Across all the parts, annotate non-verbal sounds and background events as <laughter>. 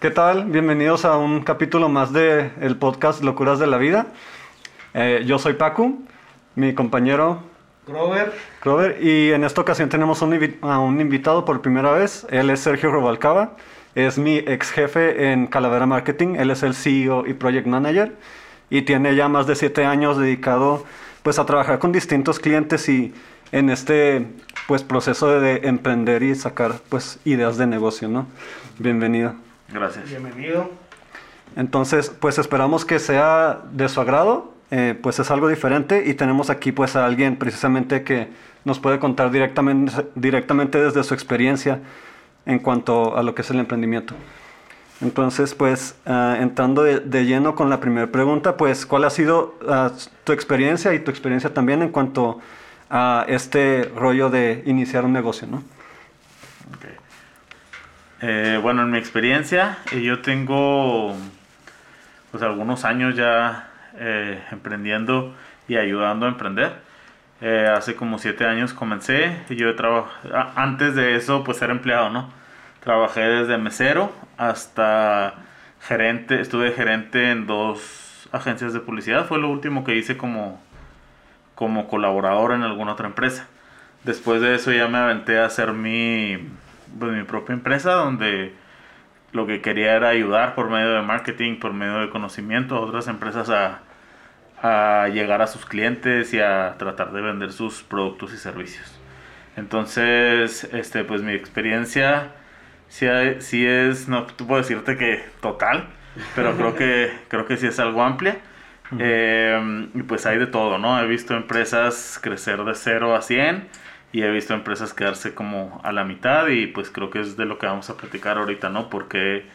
¿Qué tal? Bienvenidos a un capítulo más de el podcast Locuras de la Vida. Eh, yo soy Paco, mi compañero Grover. Grover, y en esta ocasión tenemos un invi- a un invitado por primera vez. Él es Sergio Robalcaba, es mi ex jefe en Calavera Marketing. Él es el CEO y Project Manager y tiene ya más de siete años dedicado pues a trabajar con distintos clientes y en este pues proceso de emprender y sacar pues ideas de negocio, ¿no? Bienvenido. Gracias. Bienvenido. Entonces, pues esperamos que sea de su agrado, eh, pues es algo diferente y tenemos aquí pues a alguien precisamente que nos puede contar directamente, directamente desde su experiencia en cuanto a lo que es el emprendimiento. Entonces, pues ah, entrando de, de lleno con la primera pregunta, pues ¿cuál ha sido ah, tu experiencia y tu experiencia también en cuanto a este rollo de iniciar un negocio, ¿no? Eh, bueno, en mi experiencia, eh, yo tengo pues algunos años ya eh, emprendiendo y ayudando a emprender. Eh, hace como siete años comencé yo he traba- a- antes de eso pues era empleado, ¿no? Trabajé desde mesero hasta gerente, estuve gerente en dos agencias de publicidad, fue lo último que hice como, como colaborador en alguna otra empresa. Después de eso ya me aventé a hacer mi, pues, mi propia empresa donde lo que quería era ayudar por medio de marketing, por medio de conocimiento a otras empresas a, a llegar a sus clientes y a tratar de vender sus productos y servicios. Entonces, este, pues mi experiencia sí, sí es, no puedo decirte que total, pero creo que, <laughs> creo que sí es algo amplia. Eh, y pues hay de todo, ¿no? He visto empresas crecer de 0 a 100 y he visto empresas quedarse como a la mitad y pues creo que es de lo que vamos a platicar ahorita, ¿no? Porque,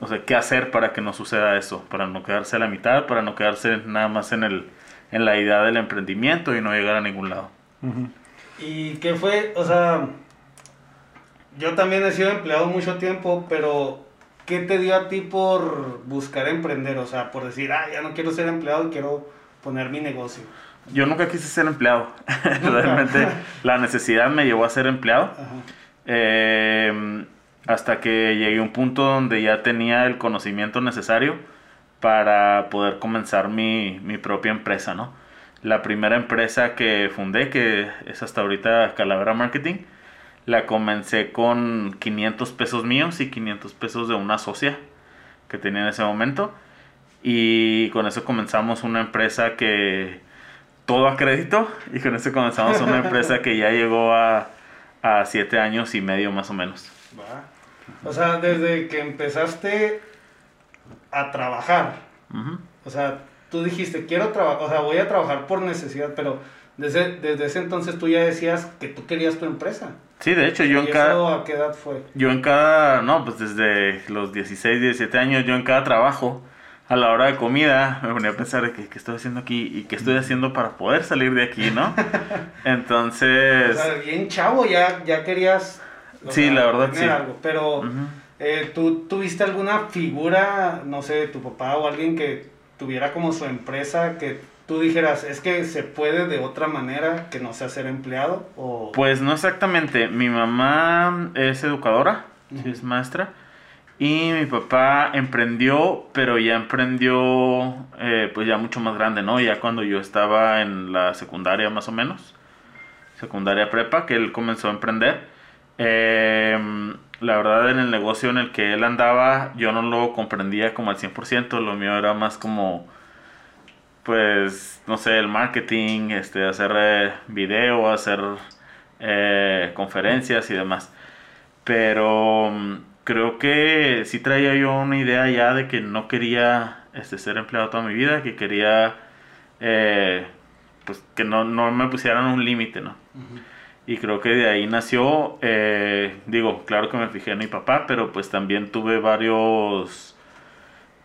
o sea, ¿qué hacer para que no suceda eso? Para no quedarse a la mitad, para no quedarse nada más en, el, en la idea del emprendimiento y no llegar a ningún lado. ¿Y qué fue? O sea, yo también he sido empleado mucho tiempo, pero ¿qué te dio a ti por buscar emprender? O sea, por decir, ah, ya no quiero ser empleado y quiero poner mi negocio. Yo nunca quise ser empleado. <laughs> Realmente la necesidad me llevó a ser empleado. Eh, hasta que llegué a un punto donde ya tenía el conocimiento necesario para poder comenzar mi, mi propia empresa, ¿no? La primera empresa que fundé, que es hasta ahorita Calavera Marketing, la comencé con 500 pesos míos y 500 pesos de una socia que tenía en ese momento. Y con eso comenzamos una empresa que todo a crédito y con eso comenzamos una empresa que ya llegó a, a siete años y medio más o menos. Va. O sea, desde que empezaste a trabajar, o sea, tú dijiste, quiero trabajar, o sea, voy a trabajar por necesidad, pero desde, desde ese entonces tú ya decías que tú querías tu empresa. Sí, de hecho yo ¿Y en cada... eso a qué edad fue? Yo en cada, no, pues desde los 16, 17 años, yo en cada trabajo, a la hora de comida, me ponía a pensar de que, qué estoy haciendo aquí y qué estoy haciendo para poder salir de aquí, ¿no? <laughs> O Entonces, sea, bien chavo, ya, ya querías... Sí, la verdad, sí. algo, pero... Eh, ¿Tú tuviste alguna figura, no sé, tu papá o alguien que tuviera como su empresa que tú dijeras, es que se puede de otra manera que no sea ser empleado? O... pues no exactamente, mi mamá es educadora, es maestra, y mi papá emprendió, pero ya emprendió eh, pues ya mucho más grande, ¿no? Ya cuando yo estaba en la secundaria más o menos, secundaria prepa, que él comenzó a emprender. Eh, la verdad en el negocio en el que él andaba yo no lo comprendía como al 100%, lo mío era más como pues no sé, el marketing, este hacer eh, video, hacer eh, conferencias y demás. Pero mm, creo que sí traía yo una idea ya de que no quería este, ser empleado toda mi vida, que quería eh, pues que no, no me pusieran un límite, ¿no? Y creo que de ahí nació, eh, digo, claro que me fijé en mi papá, pero pues también tuve varios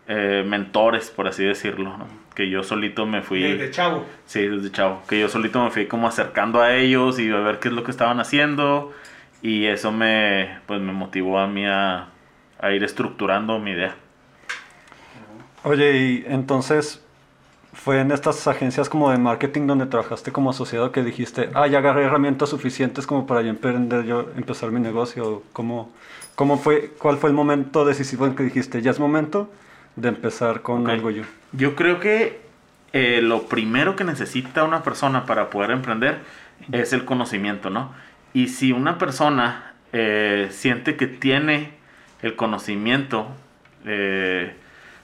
eh, mentores, por así decirlo, ¿no? Que yo solito me fui... Desde chavo. Sí, desde chavo. Que yo solito me fui como acercando a ellos y a ver qué es lo que estaban haciendo. Y eso me, pues, me motivó a mí a, a ir estructurando mi idea. Oye, y entonces fue en estas agencias como de marketing donde trabajaste como asociado que dijiste, ah, ya agarré herramientas suficientes como para yo emprender, yo empezar mi negocio. ¿Cómo, ¿Cómo fue, ¿Cuál fue el momento decisivo en que dijiste, ya es momento de empezar con Ok. algo yo? Yo creo que eh, lo primero que necesita una persona para poder emprender es el conocimiento, ¿no? Y si una persona eh, siente que tiene el conocimiento, eh,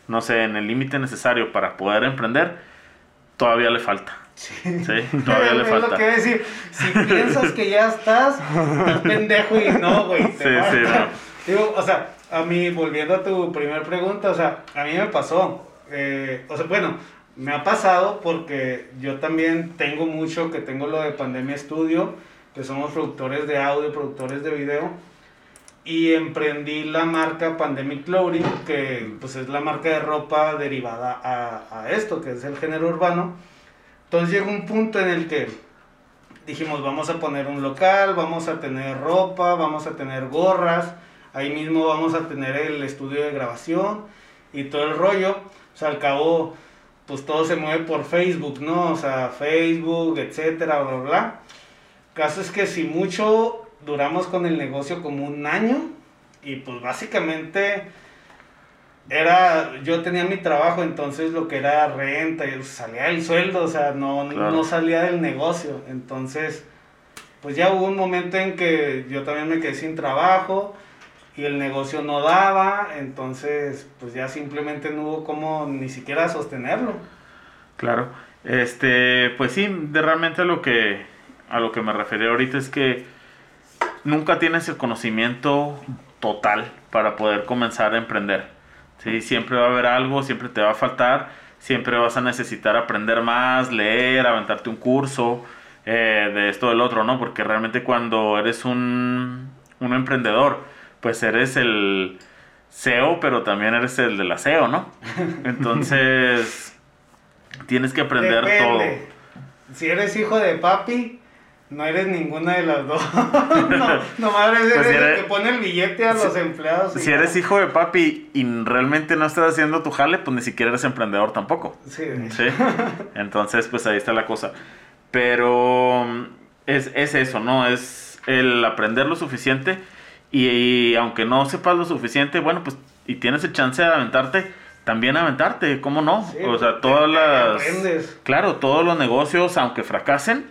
no sé, en el límite necesario para poder emprender, todavía le falta. Sí. Sí, todavía le <laughs> Es lo falta. que decir. Si piensas que ya estás, estás pendejo y no, güey. Sí, sí, falta. no. Digo, o sea, a mí, volviendo a tu primer pregunta, o sea, a mí me pasó. eh, o sea, bueno, me ha pasado porque yo también tengo mucho que tengo lo de Pandemia Studio, que somos productores de audio, productores de video. Y emprendí la marca Pandemic Clothing, que pues es la marca de ropa derivada a, a esto, que es el género urbano. Entonces llegó un punto en el que dijimos, vamos a poner un local, vamos a tener ropa, vamos a tener gorras, ahí mismo vamos a tener el estudio de grabación y todo el rollo. O sea, al cabo, pues todo se mueve por Facebook, ¿no? O sea, Facebook, etcétera, bla, bla. Caso es que si mucho duramos con el negocio como un año y pues básicamente era, yo tenía mi trabajo, entonces lo que era renta, y salía del sueldo, o sea, no, Claro. no salía del negocio. Entonces, pues ya hubo un momento en que yo también me quedé sin trabajo y el negocio no daba, entonces pues ya simplemente no hubo como ni siquiera sostenerlo. Claro. Este, pues sí, de realmente lo que a lo que me refería ahorita es que nunca tienes el conocimiento total para poder comenzar a emprender. Sí, siempre va a haber algo, siempre te va a faltar, siempre vas a necesitar aprender más, leer, aventarte un curso eh, de esto del otro, ¿no? Porque realmente cuando eres un, un emprendedor, pues eres el CEO, pero también eres el del aseo, ¿no? <laughs> Entonces, tienes que aprender Depende. Si eres hijo de papi, no eres ninguna de las dos. <laughs> no, <laughs> nomás eres, Pues eres el que pone el billete a los empleados. Si ya. eres hijo de papi y realmente no estás haciendo tu jale, pues ni siquiera eres emprendedor tampoco. Sí. Sí. Entonces, pues ahí está la cosa. Pero mm, es, es eso, ¿no? Es el aprender lo suficiente y, y aunque no sepas lo suficiente, bueno, pues y tienes el chance de aventarte, también aventarte, ¿cómo no? Sí, o sea, todas las... aprendes. Claro, todos los negocios, aunque fracasen,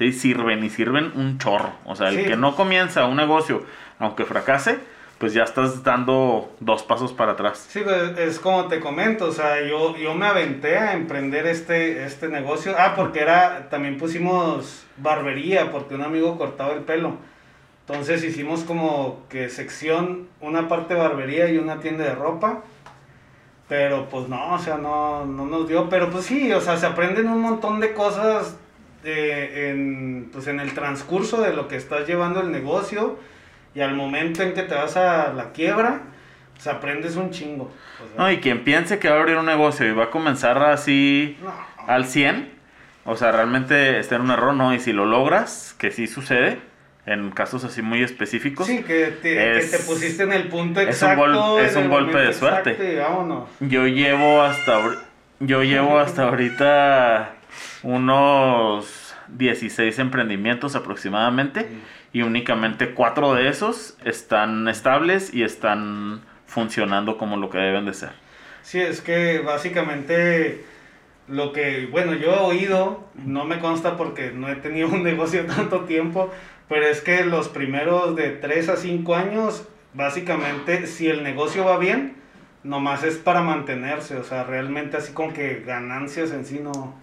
sí, sirven y sirven un chorro. O sea, el Sí. que no comienza un negocio, aunque fracase, pues ya estás dando dos pasos para atrás. Sí, pues es como te comento, o sea, yo, yo me aventé a emprender este, este negocio. Ah, porque era, también pusimos barbería, porque un amigo cortaba el pelo. Entonces hicimos como que sección, una parte barbería y una tienda de ropa. Pero pues no, o sea, no, no nos dio. Pero pues sí, o sea, se aprenden un montón de cosas eh, en, pues en el transcurso de lo que estás llevando el negocio. Y al momento en que te vas a la quiebra, pues aprendes un chingo. o sea, No, y quien piense que va a abrir un negocio y va a comenzar así no. al 100, o sea, realmente está en un error, ¿no? Y si lo logras, que sí sucede, en casos así muy específicos, Sí, que te, Es- que te pusiste en el punto es un exacto. gol- es un golpe de suerte. exacto yo llevo hasta yo llevo hasta <laughs> ahorita unos 16 emprendimientos aproximadamente y únicamente cuatro de esos están estables y están funcionando como lo que deben de ser. Sí, es que básicamente lo que, bueno, yo he oído, no me consta porque no he tenido un <laughs> negocio tanto tiempo, pero es que los primeros de 3 a 5 años, básicamente, si el negocio va bien, nomás es para mantenerse, o sea, realmente así como que ganancias en sí no...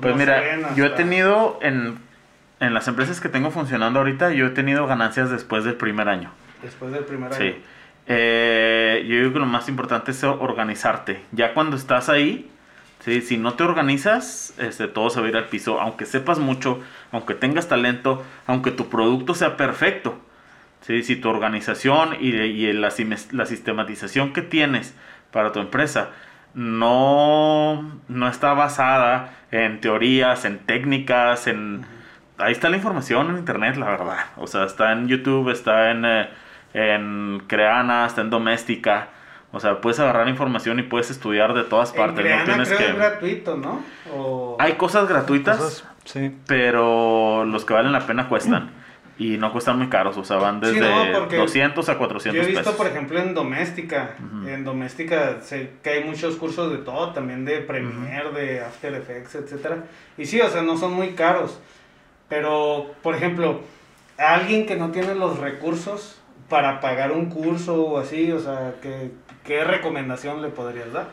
Pues no mira, ven yo he tenido en, en las empresas que tengo funcionando ahorita, yo he tenido ganancias después del primer año. Después del primer año. Sí. Eh, yo digo que lo más importante es organizarte. Ya cuando estás ahí, ¿sí? si no te organizas, este, todo se va a ir al piso. Aunque sepas mucho, aunque tengas talento, aunque tu producto sea perfecto. ¿sí? Si tu organización y, y la, la sistematización que tienes para tu empresa no, no está basada en teorías, en técnicas, en... Ahí está la información en internet, la verdad. O sea, está en YouTube, está en, eh, en Creana, está en Doméstica. O sea, puedes agarrar información y puedes estudiar de todas En partes. Creana no tienes creo que... es gratuito, ¿no? O... Hay cosas gratuitas, Cosas- sí. pero los que valen la pena cuestan. Y no cuestan muy caros, o sea, van Sí, desde no, porque 200 a 400 Yo he visto, pesos. por ejemplo, en Doméstica. Ujú. En Doméstica sé que hay muchos cursos de todo, también de Premiere, de After Effects, etcétera. Y sí, o sea, no son muy caros. Pero, por ejemplo, a alguien que no tiene los recursos para pagar un curso o así, o sea, ¿qué, qué recomendación le podrías dar?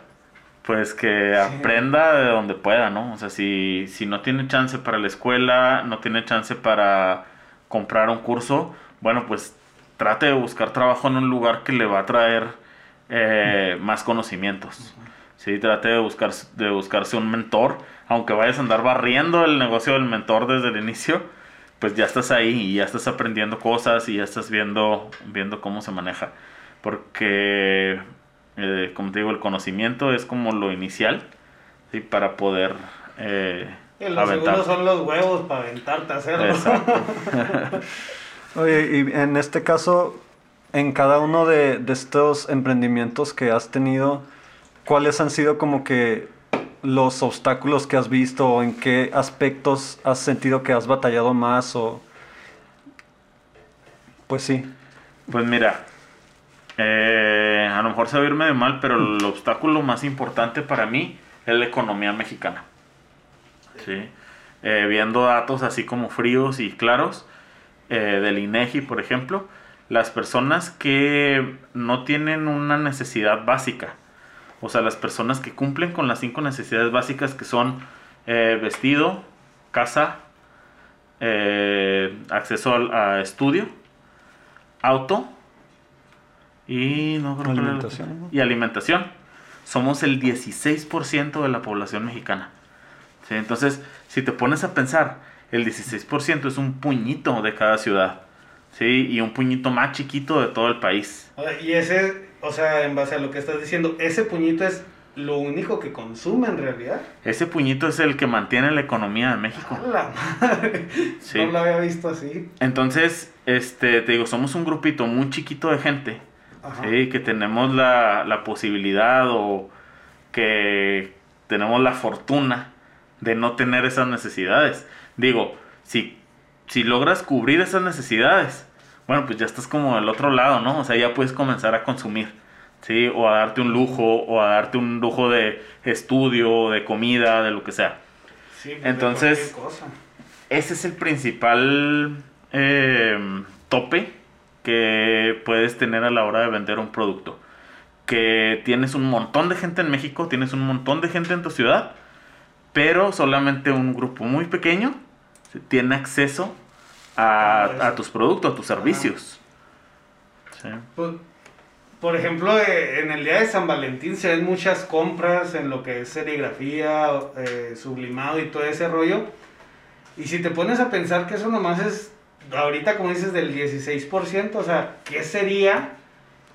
Pues que aprenda de donde pueda, ¿no? O sea, si, si no tiene chance para la escuela, no tiene chance para comprar un curso, bueno, pues trate de buscar trabajo en un lugar que le va a traer eh, más conocimientos. Sí, trate de, buscar, de buscarse un mentor, aunque vayas a andar barriendo el negocio del mentor desde el inicio, pues ya estás ahí y ya estás aprendiendo cosas y ya estás viendo, viendo cómo se maneja. Porque, eh, como te digo, el conocimiento es como lo inicial ¿sí? para poder eh, Los seguros son los huevos para aventarte a hacerlo. Exacto. <laughs> Oye, y en este caso, en cada uno de, de estos emprendimientos que has tenido, ¿cuáles han sido como que los obstáculos que has visto o en qué aspectos has sentido que has batallado más o... Pues sí. Pues mira, eh, a lo mejor se va a oír medio mal, pero el obstáculo más importante para mí es la economía mexicana. ¿Sí? Eh, viendo datos así como fríos y claros eh, del INEGI, por ejemplo, las personas que no tienen una necesidad básica, o sea, las personas que cumplen con las cinco necesidades básicas que son eh, vestido, casa, acceso al- a estudio, auto y alimentación. Somos el 16% de la población mexicana. ¿Sí? Entonces, si te pones a pensar, el 16% es un puñito de cada ciudad. ¿sí? Y un puñito más chiquito de todo el país. Y ese, o sea, en base a lo que estás diciendo, ese puñito es lo único que consume en realidad. Ese puñito es el que mantiene la economía de México. A la madre. Sí. No lo había visto así. Entonces, este, te digo, somos un grupito muy chiquito de gente. ¿sí? que tenemos la, la posibilidad o que tenemos la fortuna de no tener esas necesidades. Digo, si, si logras cubrir esas necesidades, bueno, pues ya estás como del otro lado, ¿no? O sea, ya puedes comenzar a consumir, ¿sí? O a darte un lujo, o a darte un lujo de estudio, de comida, de lo que sea. Sí, pues, Entonces- cosa. Ese es el principal eh, tope que puedes tener a la hora de vender un producto. Que tienes un montón de gente en México, tienes un montón de gente en tu ciudad, pero solamente un grupo muy pequeño tiene acceso a, Ah, a tus productos, a tus servicios. Sí. Pues, por ejemplo, eh, en el día de San Valentín se ven muchas compras en lo que es serigrafía, eh, sublimado y todo ese rollo. Y si te pones a pensar que eso nomás es, ahorita como dices, del 16%, o sea, ¿qué sería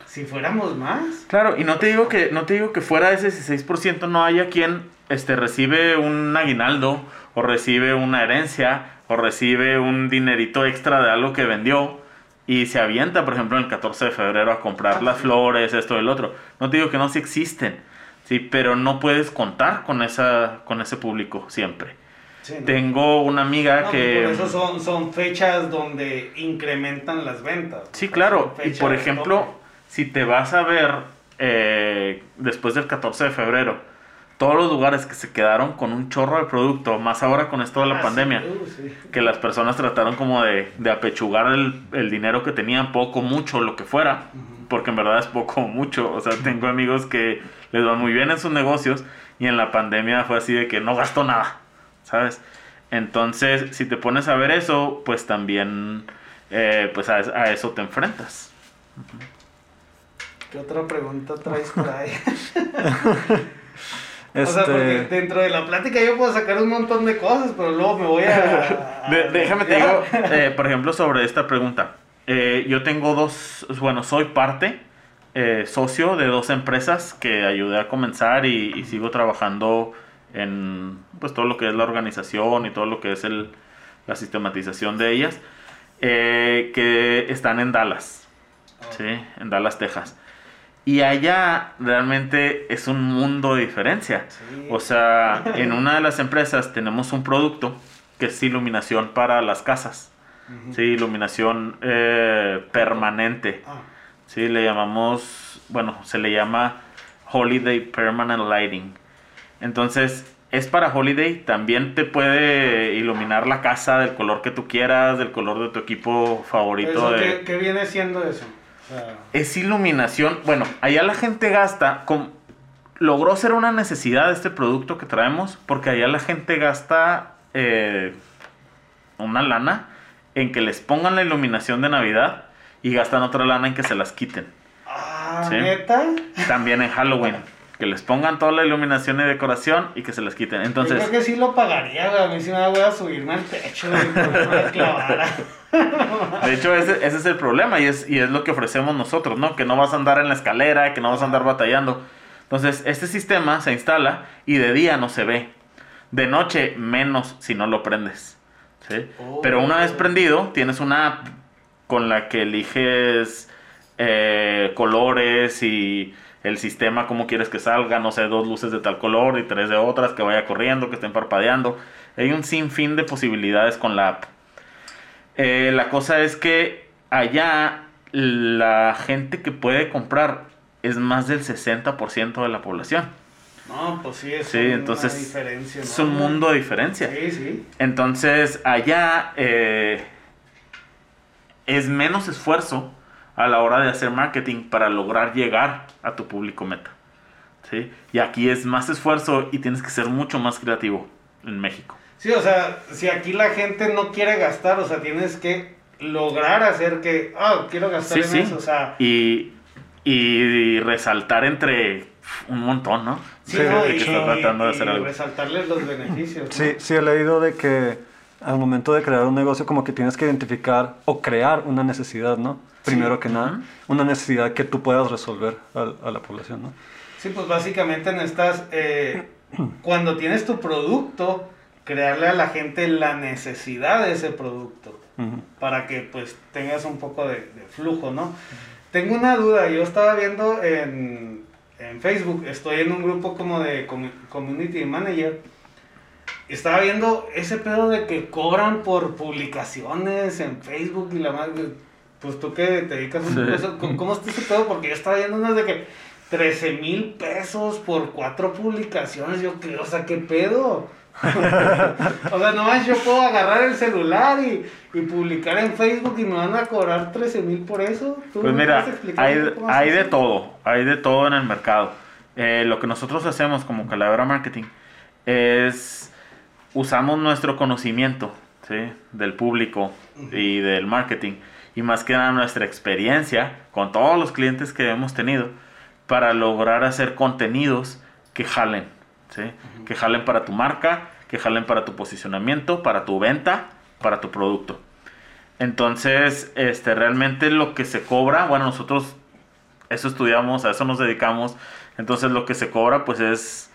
si fuéramos más? Claro, y no te digo que, no te digo que fuera de ese 16% no haya quien este, recibe un aguinaldo, o recibe una herencia, o recibe un dinerito extra de algo que vendió, y se avienta, por ejemplo, el 14 de febrero a comprar Ah, las flores, esto y el otro. No te digo que no sí existen, sí, pero no puedes contar con esa, con ese público siempre. Sí, ¿no? Tengo una amiga No, que. Por eso son, son fechas donde incrementan las ventas. Sí, claro. Y por ejemplo, si te vas a ver eh, después del 14 de febrero, todos los lugares que se quedaron con un chorro de producto, más ahora con esto de la Ah, sí, pandemia, uh, sí. que las personas trataron como de, de apechugar el, el dinero que tenían, poco, mucho, lo que fuera, porque en verdad es poco o mucho. O sea, tengo amigos que les van muy bien en sus negocios y en la pandemia fue así de que no gasto nada, ¿sabes? Entonces, si te pones a ver eso, pues también eh, pues a, a eso te enfrentas. ¿Qué otra pregunta traes por ahí? <laughs> O sea, porque Este, dentro de la plática yo puedo sacar un montón de cosas, pero luego me voy a... <laughs> De- déjame te digo, <laughs> eh, por ejemplo, sobre esta pregunta. Eh, yo tengo dos, bueno, soy parte, eh, socio de dos empresas que ayudé a comenzar y, y sigo trabajando en pues todo lo que es la organización y todo lo que es el, la sistematización de ellas, que están en Dallas, ¿sí? en Dallas, Texas. Y allá realmente es un mundo de diferencia. Sí. O sea, en una de las empresas tenemos un producto que es iluminación para las casas. Sí, iluminación eh, permanente. Ah, Sí, le llamamos, bueno, se le llama Holiday Permanent Lighting. Entonces, es para Holiday, también te puede iluminar la casa del color que tú quieras, del color de tu equipo favorito. ¿Eso de- qué, qué viene siendo eso? Sea, Es iluminación, bueno, allá la gente gasta, con- logró ser una necesidad este producto que traemos, porque allá la gente gasta eh, una lana en que les pongan la iluminación de Navidad y gastan otra lana en que se las quiten. ah, Sí. ¿neta? También en Halloween. <laughs> Que les pongan toda la iluminación y decoración y que se las quiten. Yo Entonces, creo que sí lo pagaría, güey. A mí sí me da voy a subirme al techo, güey, una <laughs> clavara. de hecho, ese, ese es el problema y es, y es lo que ofrecemos nosotros, ¿no? Que no vas a andar en la escalera, que no vas a andar batallando. Entonces, este sistema se instala y de día no se ve. De noche, menos si no lo prendes. ¿sí? Oh. Pero una vez prendido, tienes una app con la que eliges eh, colores y el sistema, cómo quieres que salga, no sé, dos luces de tal color y tres de otras, que vaya corriendo, que estén parpadeando. Hay un sinfín de posibilidades con la app. Eh, la cosa es que allá la gente que puede comprar es más del 60% de la población. No, pues sí, es Sí, una entonces diferencia. es ¿no? un mundo de diferencia. Sí, sí. Entonces, allá eh, es menos esfuerzo a la hora de hacer marketing para lograr llegar a tu público meta. ¿sí? Y aquí es más esfuerzo y tienes que ser mucho más creativo en México. Sí, o sea, si aquí la gente no quiere gastar, o sea, tienes que lograr hacer que, ah, quiero gastar Sí, en sí. eso, o sea, Y, y resaltar entre un montón, ¿no? sí, Sí, ¿no? de y, que estás tratando de y- hacer y algo. resaltarles los beneficios. ¿no? Sí, sí he leído de que al momento de crear un negocio como que tienes que identificar o crear una necesidad, ¿no? Primero que nada, una necesidad que tú puedas resolver a, la población, ¿no? Sí, pues básicamente necesitas, eh, <clears throat> cuando tienes tu producto, crearle a la gente la necesidad de ese producto. Para que pues tengas un poco de, de flujo, ¿no? Tengo una duda, yo estaba viendo en, en Facebook, estoy en un grupo como de Community Manager, estaba viendo ese pedo de que cobran por publicaciones en Facebook y la madre, pues tú que te dedicas Sí. a eso, ¿cómo, está ese pedo? Porque yo estaba viendo unas de que 13 mil pesos por cuatro publicaciones, yo que, o sea, ¿qué pedo? <laughs> o sea, nomás yo puedo agarrar el celular y, y publicar en Facebook y me van a cobrar 13 mil por eso. ¿Tú Pues mira, hay, hay de todo, hay de todo en el mercado. Eh, lo que nosotros hacemos como Calavera Marketing es usamos nuestro conocimiento ¿sí? del público y del marketing y más que nada nuestra experiencia con todos los clientes que hemos tenido para lograr hacer contenidos que jalen, ¿sí? que jalen para tu marca, que jalen para tu posicionamiento, para tu venta, para tu producto. Entonces, este, realmente lo que se cobra, bueno, nosotros eso estudiamos, a eso nos dedicamos. Entonces, lo que se cobra, pues es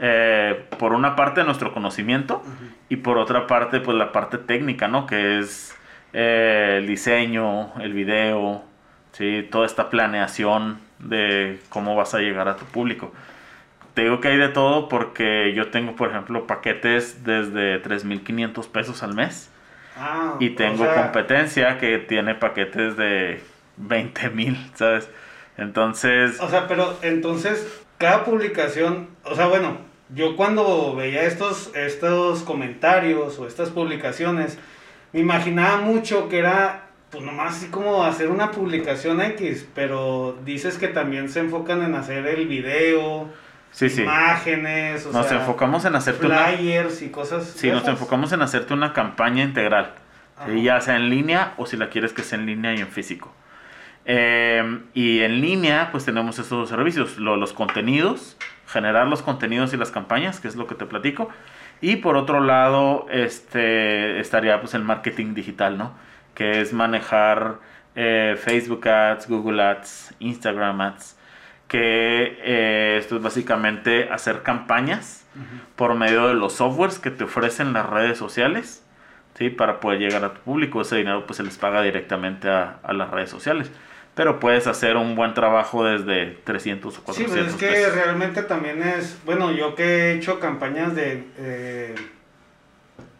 eh, por una parte nuestro conocimiento y por otra parte, pues la parte técnica, ¿no? Que es eh, el diseño, el video, ¿sí? Toda esta planeación de cómo vas a llegar a tu público. Te digo que hay de todo porque yo tengo, por ejemplo, paquetes desde 3.500 pesos al mes. Ah, Y o tengo sea, competencia que tiene paquetes de 20 mil, ¿sabes? Entonces, O sea, pero entonces, cada publicación, o sea, bueno, yo cuando veía estos, estos comentarios o estas publicaciones, me imaginaba mucho que era, pues nomás así como hacer una publicación X, pero dices que también se enfocan en hacer el video, sí, sí. imágenes, o Nos sea, enfocamos en hacerte una... flyers y cosas. Sí, nos enfocamos en hacerte una campaña integral. Ya sea en línea o si la quieres que sea en línea y en físico. Eh, y en línea, pues tenemos estos dos servicios: lo- los contenidos, generar los contenidos y las campañas, que es lo que te platico. Y por otro lado, este estaría pues el marketing digital, ¿no? Que es manejar eh, Facebook Ads, Google Ads, Instagram Ads. Que eh, esto es básicamente hacer campañas por medio de los softwares que te ofrecen las redes sociales, ¿sí? Para poder llegar a tu público. Ese dinero pues se les paga directamente a, a las redes sociales. Pero puedes hacer un buen trabajo desde 300 o Sí, 400 pues es que pesos. realmente también es, bueno, yo que he hecho campañas de, eh,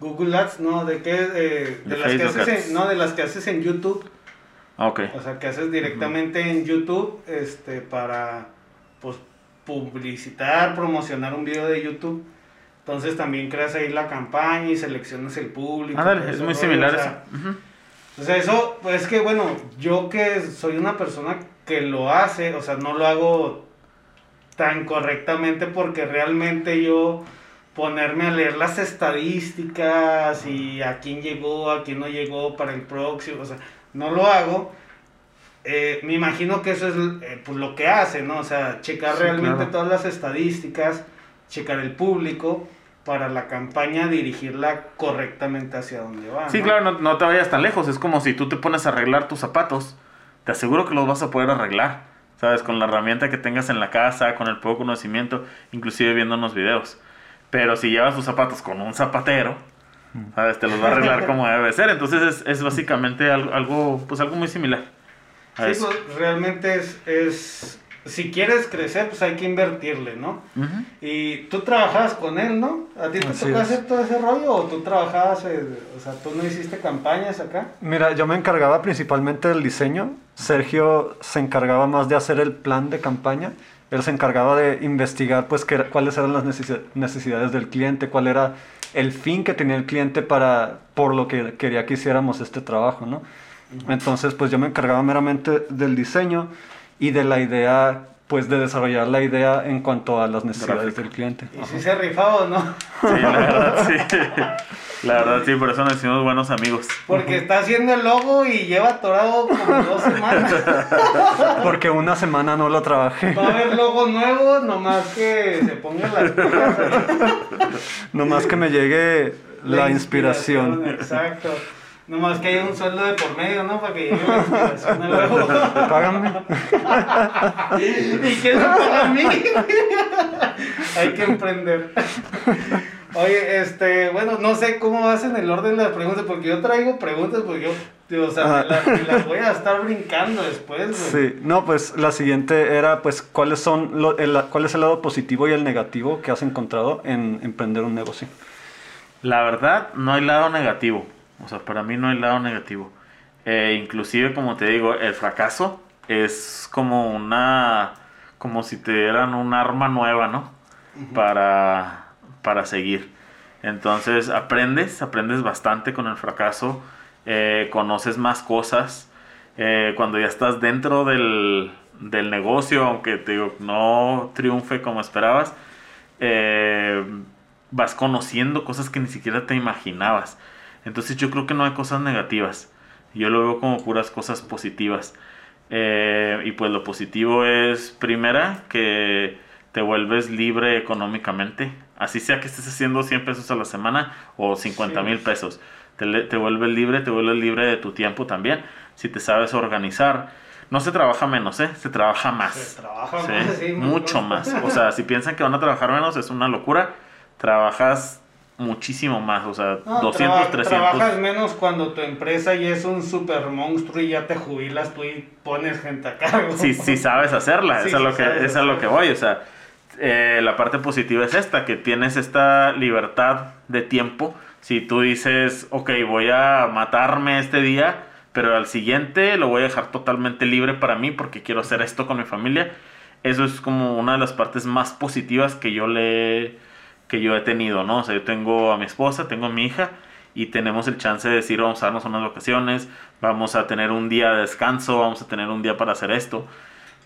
Google Ads, no, de qué, eh, de, De las que haces Ads. en, no, de las que haces en YouTube, Ah, Ok. o sea, que haces directamente en YouTube, este, para, pues, publicitar, promocionar un video de YouTube. Entonces también creas ahí la campaña y seleccionas el público. Ándale, es muy rollo, similar o eso. Ujú. O sea, eso, pues es que bueno, yo que soy una persona que lo hace, o sea, no lo hago tan correctamente porque realmente yo ponerme a leer las estadísticas y a quién llegó, a quién no llegó para el próximo, o sea, no lo hago. Eh, me imagino que eso es eh, pues, lo que hace, ¿no? O sea, checar Sí, realmente claro. todas las estadísticas, checar el público para la campaña dirigirla correctamente hacia donde va. Sí, ¿no? claro, no, no te vayas tan lejos. Es como si tú te pones a arreglar tus zapatos. Te aseguro que los vas a poder arreglar. ¿Sabes? Con la herramienta que tengas en la casa, con el poco conocimiento, inclusive viendo unos videos. Pero si llevas tus zapatos con un zapatero, ¿sabes? Te los va a arreglar <laughs> como debe ser. Entonces es, es básicamente algo, algo, pues algo muy similar. Sí, pues realmente es, es, si quieres crecer, pues hay que invertirle, ¿no? Ujú. Y tú trabajabas con él, ¿no? ¿A ti te Así tocó es. hacer todo ese rollo o tú trabajabas, eh, o sea, tú no hiciste campañas acá? Mira, yo me encargaba principalmente del diseño. Sergio se encargaba más de hacer el plan de campaña. Él se encargaba de investigar pues cuáles eran las necesi- necesidades del cliente, cuál era el fin que tenía el cliente para por lo que quería que hiciéramos este trabajo, ¿no? Entonces, pues yo me encargaba meramente del diseño y de la idea, pues de desarrollar la idea en cuanto a las necesidades del cliente. Y si se rifaba o no, Sí, la verdad, sí. La verdad, sí, por eso nos hicimos buenos amigos. porque está haciendo el logo y lleva atorado como dos semanas. <laughs> Porque una semana no lo trabajé. Va a haber logo nuevo, nomás que se pongan las pilas. <laughs> Nomás que me llegue la, inspiración. Exacto. Nomás que haya un sueldo de por medio, ¿no? Para que llegue la inspiración al logo. <laughs> Págame. ¿Y quién me paga a mí? Hay que emprender. Oye, este, bueno, no sé cómo vas en el orden de las preguntas, porque yo traigo preguntas, porque yo, o sea, me, la- me las voy a estar brincando después, güey. Sí, no, pues la siguiente era, pues, ¿cuáles son lo- el, cuál es el lado positivo y el negativo que has encontrado en emprender un negocio? La verdad, no hay lado negativo. O sea, para mí no hay lado negativo. Eh, inclusive, como te digo, el fracaso es como una... Como si te dieran un arma nueva, ¿no? Para, para seguir. Entonces, aprendes, aprendes bastante con el fracaso. eh, conoces más cosas. eh, cuando ya estás dentro del, del negocio, aunque te digo, no triunfe como esperabas, eh, vas conociendo cosas que ni siquiera te imaginabas. Entonces yo creo que no hay cosas negativas. Yo lo veo como puras cosas positivas. Eh, y pues lo positivo es, primera, que te vuelves libre económicamente. Así sea que estés haciendo 100 pesos a la semana o 50 Sí. mil pesos. Te, te vuelves libre, te vuelves libre de tu tiempo también. Si te sabes organizar. No se trabaja menos, ¿eh? Se trabaja más. Se trabaja Sí, más, sí, mucho más. O sea, si piensan que van a trabajar menos, es una locura. Trabajas muchísimo más, o sea, No, 200, traba- 300. Trabajas menos cuando tu empresa ya es un super monstruo y ya te jubilas tú y pones gente a cargo. Si, si sabes hacerla, Sí, eso es lo sí que, eso es lo que voy. O sea, eh, la parte positiva es esta, que tienes esta libertad de tiempo. Si tú dices, ok, voy a matarme este día, pero al siguiente lo voy a dejar totalmente libre para mí porque quiero hacer esto con mi familia. Eso es como una de las partes más positivas que yo le que yo he tenido, ¿no? O sea, yo tengo a mi esposa, tengo a mi hija y tenemos el chance de decir, vamos a darnos unas vacaciones, vamos a tener un día de descanso, vamos a tener un día para hacer esto.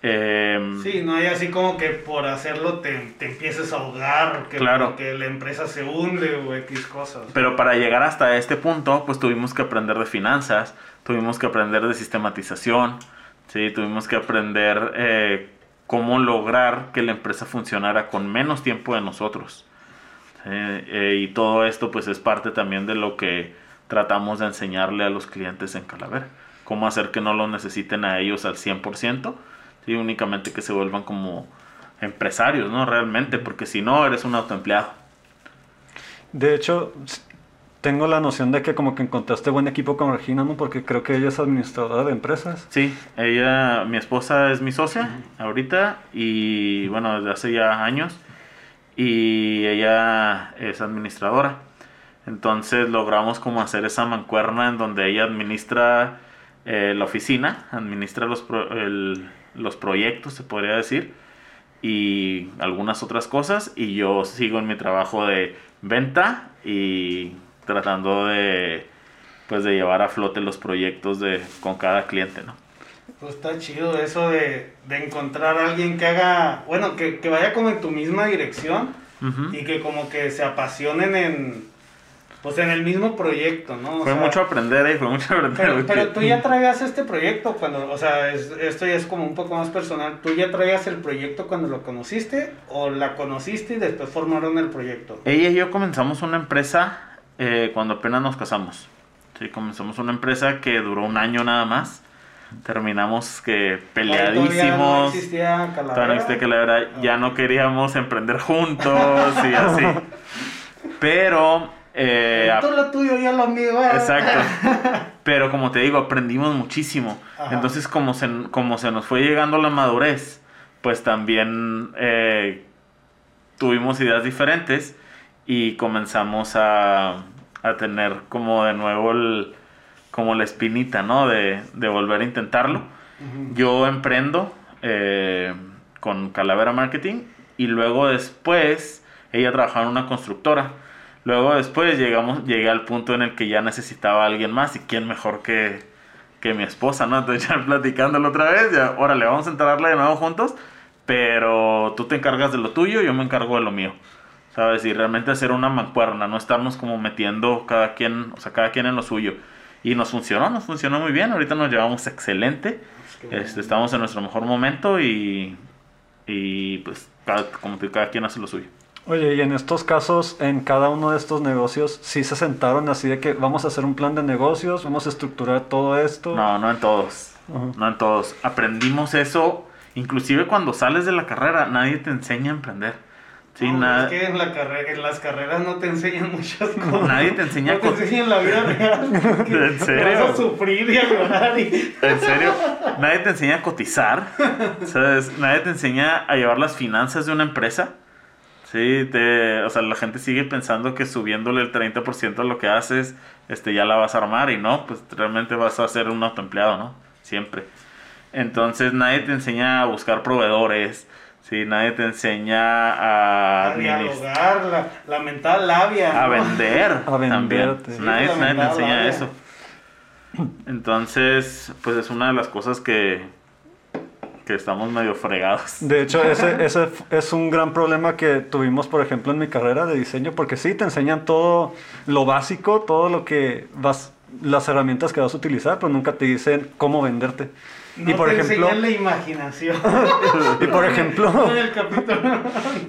Eh, Sí, no hay así como que por hacerlo te, te empieces a ahogar, que, Claro. que la empresa se hunde o X cosas. Pero para llegar hasta este punto, pues tuvimos que aprender de finanzas, tuvimos que aprender de sistematización, ¿sí? tuvimos que aprender eh, cómo lograr que la empresa funcionara con menos tiempo de nosotros. ¿Sí? Eh, y todo esto pues es parte también de lo que tratamos de enseñarle a los clientes en Calavera. Cómo hacer que no lo necesiten a ellos al 100%, ¿sí? únicamente que se vuelvan como empresarios, ¿no? Realmente, porque si no, eres un autoempleado. De hecho, tengo la noción de que como que encontraste buen equipo con Regina, ¿no? Porque creo que ella es administradora de empresas. Sí, ella, mi esposa es mi socia ahorita y bueno, desde hace ya años y ella es administradora. Entonces logramos como hacer esa mancuerna en donde ella administra eh, la oficina, administra los, los proyectos, se podría decir, y algunas otras cosas, y yo sigo en mi trabajo de venta y tratando de pues de llevar a flote los proyectos de con cada cliente, ¿no? Pues está chido eso de, encontrar a alguien que haga, bueno, que, vaya como en tu misma dirección y que como que se apasionen en, pues en el mismo proyecto, ¿no? fue mucho aprender, ¿eh? Fue mucho aprender. Pero, tú ya traías este proyecto cuando, o sea, esto ya es como un poco más personal. ¿Tú ya traías el proyecto cuando lo conociste o la conociste y después formaron el proyecto? Ella y yo comenzamos una empresa eh, cuando apenas nos casamos. Sí, comenzamos una empresa que duró un año nada más terminamos que peleadísimos. No existía Calavera. Ya no queríamos emprender juntos y así. Pero... Eh, Tú lo tuyo, yo lo mío. ¿eh? Exacto. <laughs> Pero como te digo, aprendimos muchísimo. Entonces, como se, como se nos fue llegando la madurez, pues también eh, tuvimos ideas diferentes y comenzamos a, a tener como de nuevo el, como la espinita, ¿no? De, volver a intentarlo. Yo emprendo eh, con Calavera Marketing y luego después ella trabajaba en una constructora. Luego después llegamos, llegué al punto en el que ya necesitaba a alguien más y quién mejor que, que mi esposa, ¿no? Entonces <laughs> ya platicándolo otra vez, ya, órale, vamos a entrarle de nuevo juntos, pero tú te encargas de lo tuyo, yo me encargo de lo mío. ¿Sabes? Y realmente hacer una mancuerna, no estarnos como metiendo cada quien, o sea, cada quien en lo suyo. Y nos funcionó, nos funcionó muy bien. Ahorita nos llevamos excelente. Este, estamos en nuestro mejor momento y, y pues cada, como que cada quien hace lo suyo. Oye, y en estos casos, en cada uno de estos negocios, ¿sí se sentaron así de que vamos a hacer un plan de negocios, vamos a estructurar todo esto? No, no en todos. No en todos. Aprendimos eso, inclusive cuando sales de la carrera, nadie te enseña a emprender. Sí, nada. Es que en, la carrera, en las carreras no te enseñan muchas <laughs> cosas. Nadie te enseña No te enseñan la vida real. <laughs> ¿En serio? Vas a sufrir y a llorar. Y... <laughs> ¿En serio? Nadie te enseña a cotizar. ¿Sabes? Nadie te enseña a llevar las finanzas de una empresa. Sí, te, o sea, la gente sigue pensando que subiéndole el 30% a lo que haces, este, ya la vas a armar y no, pues realmente vas a ser un autoempleado, ¿no? Siempre. Entonces nadie te enseña a buscar proveedores, Sí, nadie te enseña a... A dialogar, la, la mental labia. A vender. <laughs> A vender. nadie, nadie te enseña eso. Entonces, pues es una de las cosas que, que estamos medio fregados. De hecho, <laughs> ese, ese es un gran problema que tuvimos, por ejemplo, en mi carrera de diseño, porque sí, te enseñan todo lo básico, todo lo que vas, las herramientas que vas a utilizar, pero nunca te dicen cómo venderte <laughs> y por ejemplo, la imaginación. y por ejemplo,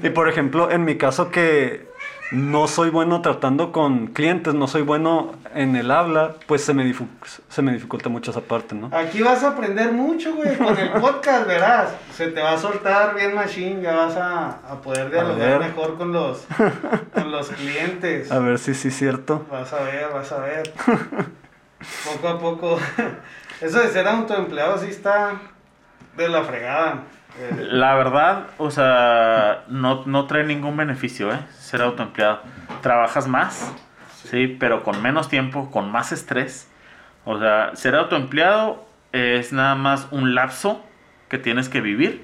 y por ejemplo, en mi caso que no soy bueno tratando con clientes, no soy bueno en el habla, pues se me, se me dificulta mucho esa parte, ¿no? Aquí vas a aprender mucho, güey, con el podcast, verás. Se te va a soltar bien machine, ya vas a, a poder dialogar mejor con los, con los clientes. A ver si sí es cierto. Vas a ver, vas a ver. <laughs> Poco a poco. <laughs> Eso de ser autoempleado sí está de la fregada. La verdad, o sea, no, no trae ningún beneficio, ¿eh? Ser autoempleado. Trabajas más, sí. pero con menos tiempo, con más estrés. O sea, ser autoempleado es nada más un lapso que tienes que vivir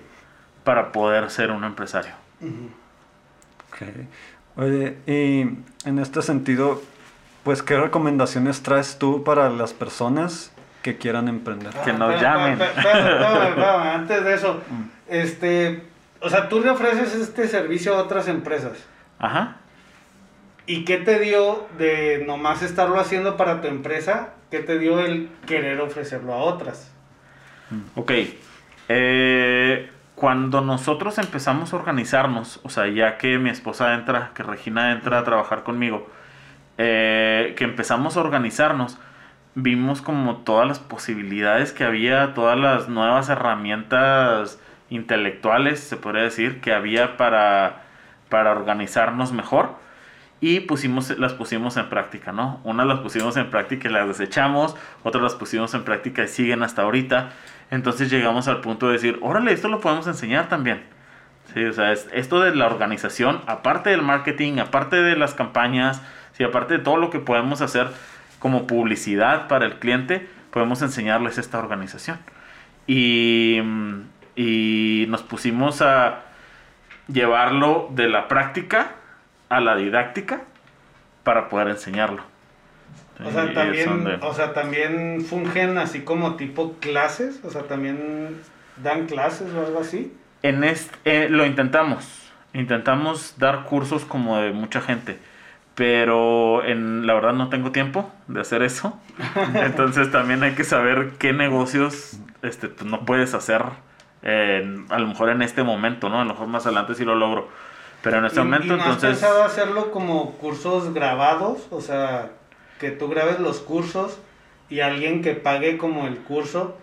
para poder ser un empresario. Oye, y en este sentido, pues, ¿qué recomendaciones traes tú para las personas que quieran emprender. que nos llamen. <laughs> antes de eso, mm. este, o sea, tú le ofreces este servicio a otras empresas. Ajá. ¿Y qué te dio de nomás estarlo haciendo para tu empresa? ¿Qué te dio el querer ofrecerlo a otras? Mm. Ok. Eh, cuando nosotros empezamos a organizarnos, o sea, ya que mi esposa entra, que Regina entra a trabajar conmigo, eh, que empezamos a organizarnos, vimos como todas las posibilidades que había, todas las nuevas herramientas intelectuales, se podría decir, que había para, para organizarnos mejor y pusimos, las pusimos en práctica, ¿no? Unas las pusimos en práctica y las desechamos, otras las pusimos en práctica y siguen hasta ahorita. Entonces llegamos al punto de decir, órale, esto lo podemos enseñar también. Sí, o sea, es, esto de la organización, aparte del marketing, aparte de las campañas, sí, aparte de todo lo que podemos hacer como publicidad para el cliente, podemos enseñarles esta organización. Y, y nos pusimos a llevarlo de la práctica a la didáctica para poder enseñarlo. O sea, también, o sea, también fungen así como tipo clases, o sea, también dan clases o algo así. En este, lo intentamos. Intentamos dar cursos como de mucha gente. Pero en, la verdad no tengo tiempo de hacer eso. <laughs> Entonces también hay que saber qué negocios este, pues, no puedes hacer. a lo mejor en este momento, ¿no? A lo mejor más adelante sí lo logro. Pero en este ¿Y- momento y no has entonces... pensado hacerlo como cursos grabados? O sea, que tú grabes los cursos y alguien que pague como el curso,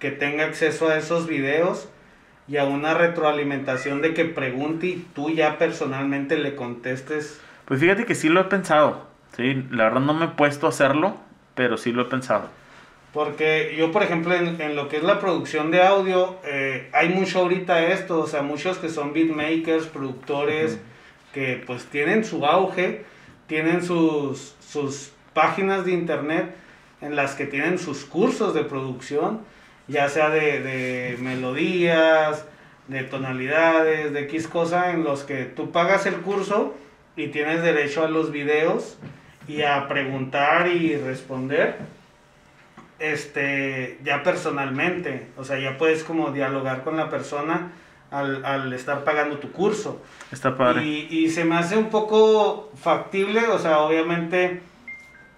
que tenga acceso a esos videos y a una retroalimentación de que pregunte y tú ya personalmente le contestes. Pues fíjate que sí lo he pensado. Sí, la verdad no me he puesto a hacerlo, pero sí lo he pensado. Porque yo, por ejemplo, en, en lo que es la producción de audio, eh, hay mucho ahorita esto, o sea, muchos que son beatmakers, productores, que pues tienen su auge, tienen sus, sus páginas de internet en las que tienen sus cursos de producción, ya sea de, de melodías, de tonalidades, de X cosa, en los que tú pagas el curso y tienes derecho a los videos y a preguntar y responder este, ya personalmente, o sea, ya puedes como dialogar con la persona al, al estar pagando tu curso. Está padre. Y, y se me hace un poco factible, o sea, obviamente,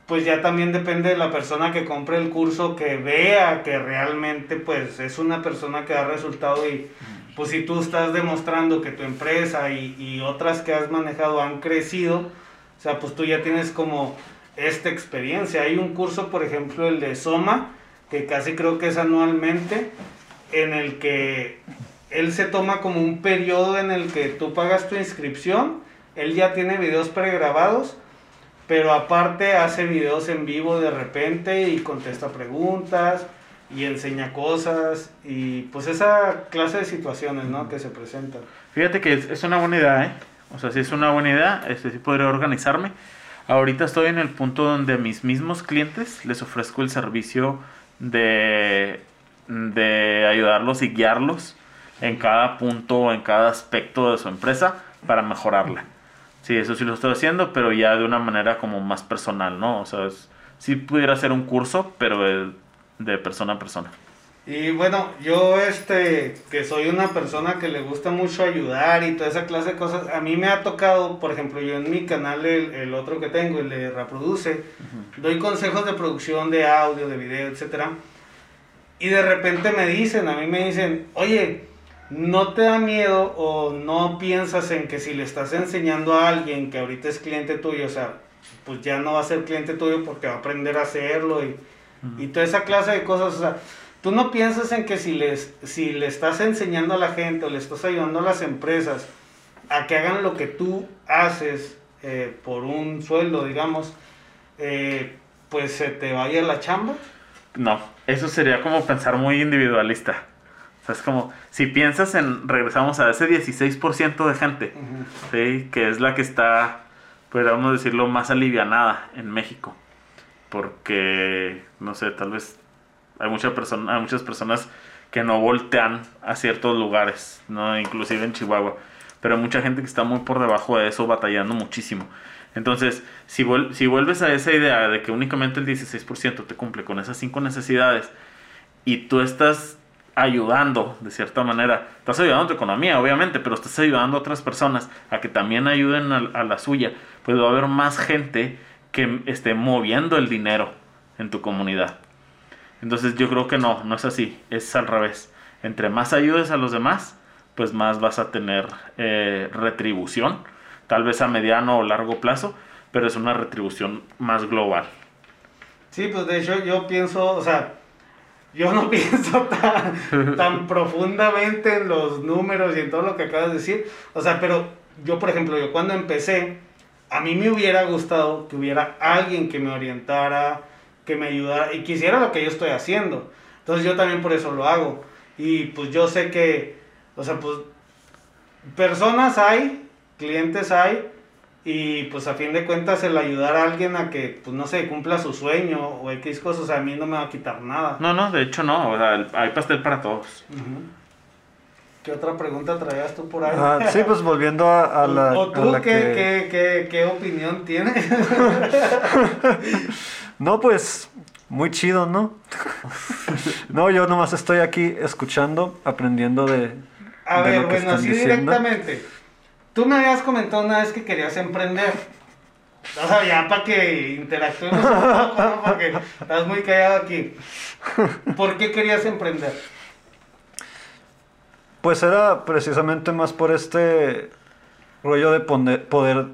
pues ya también depende de la persona que compre el curso, que vea que realmente, pues, es una persona que da resultado y, pues, si tú estás demostrando que tu empresa y, otras que has manejado han crecido, o sea, pues tú ya tienes como esta experiencia. Hay un curso, por ejemplo, el de Soma, que casi creo que es anualmente, en el que él se toma como un periodo en el que tú pagas tu inscripción, él ya tiene videos pregrabados, pero aparte hace videos en vivo de repente y contesta preguntas y enseña cosas y pues esa clase de situaciones, ¿no? Que se presentan. Fíjate que es, es una buena idea, ¿eh? O sea, sí es una buena idea, este, sí podría organizarme. Ahorita estoy en el punto donde a mis mismos clientes les ofrezco el servicio de, de ayudarlos y guiarlos en cada punto, en cada aspecto de su empresa para mejorarla. Sí, eso sí lo estoy haciendo, pero ya de una manera como más personal, ¿no? O sea, es- sí pudiera ser un curso, pero de persona a persona. Y bueno, yo este, que soy una persona que le gusta mucho ayudar y toda esa clase de cosas, a mí me ha tocado, por ejemplo, yo en mi canal, el, el otro que tengo, el de Reproduce, doy consejos de producción de audio, de video, etcétera. Y de repente me dicen, a mí me dicen, oye, ¿no te da miedo o no piensas en que si le estás enseñando a alguien que ahorita es cliente tuyo, o sea, pues ya no va a ser cliente tuyo porque va a aprender a hacerlo y, y toda esa clase de cosas, o sea, tú no piensas en que si, les, si le estás enseñando a la gente o le estás ayudando a las empresas a que hagan lo que tú haces eh, por un sueldo, digamos, eh, pues se te vaya la chamba. No, eso sería como pensar muy individualista. O sea, es como, si piensas en, regresamos a ese 16% de gente, ¿sí? que es la que está, podríamos decirlo, más alivianada en México. Porque, no sé, tal vez hay, mucha persona, hay muchas personas que no voltean a ciertos lugares, ¿no? inclusive en Chihuahua. Pero hay mucha gente que está muy por debajo de eso, batallando muchísimo. Entonces, si, vuel- si vuelves a esa idea de que únicamente el 16% te cumple con esas cinco necesidades y tú estás ayudando de cierta manera, estás ayudando a tu economía, obviamente, pero estás ayudando a otras personas a que también ayuden a, a la suya, pues va a haber más gente que esté moviendo el dinero en tu comunidad. Entonces yo creo que no, no es así, es al revés. Entre más ayudes a los demás, pues más vas a tener eh, retribución, tal vez a mediano o largo plazo, pero es una retribución más global. Sí, pues de hecho yo pienso, o sea, yo no <laughs> pienso tan, tan <laughs> profundamente en los números y en todo lo que acabas de decir. O sea, pero yo, por ejemplo, yo cuando empecé, a mí me hubiera gustado que hubiera alguien que me orientara, que me ayudara y quisiera lo que yo estoy haciendo. Entonces yo también por eso lo hago. Y pues yo sé que, o sea, pues personas hay, clientes hay, y pues a fin de cuentas el ayudar a alguien a que, pues no sé, cumpla su sueño o X cosas, a mí no me va a quitar nada. No, no, de hecho no, o sea, hay pastel para todos. Ujú. ¿Qué otra pregunta traías tú por ahí? Ah, sí, pues volviendo a, a la, ¿O a tú la qué, que... qué, qué, qué opinión tienes? <laughs> No, pues muy chido, ¿no? <laughs> no, yo nomás estoy aquí escuchando, aprendiendo de, A de ver, lo que bueno, así diciendo. directamente. Tú me habías comentado una vez que querías emprender. O sea, ya para que interactuemos un poco, ¿no? Porque estás muy callado aquí. ¿Por qué querías emprender? Pues era precisamente más por este rollo de poner- poder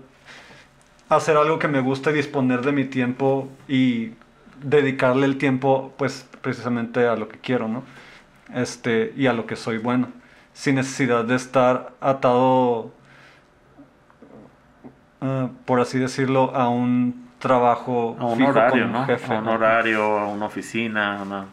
hacer algo que me gusta y disponer de mi tiempo y dedicarle el tiempo, pues precisamente a lo que quiero, ¿no? Este, y a lo que soy bueno, sin necesidad de estar atado, ah, por así decirlo, a un trabajo A un fijo horario, con ¿no? jefe, a un ¿no? horario, a una oficina, a una...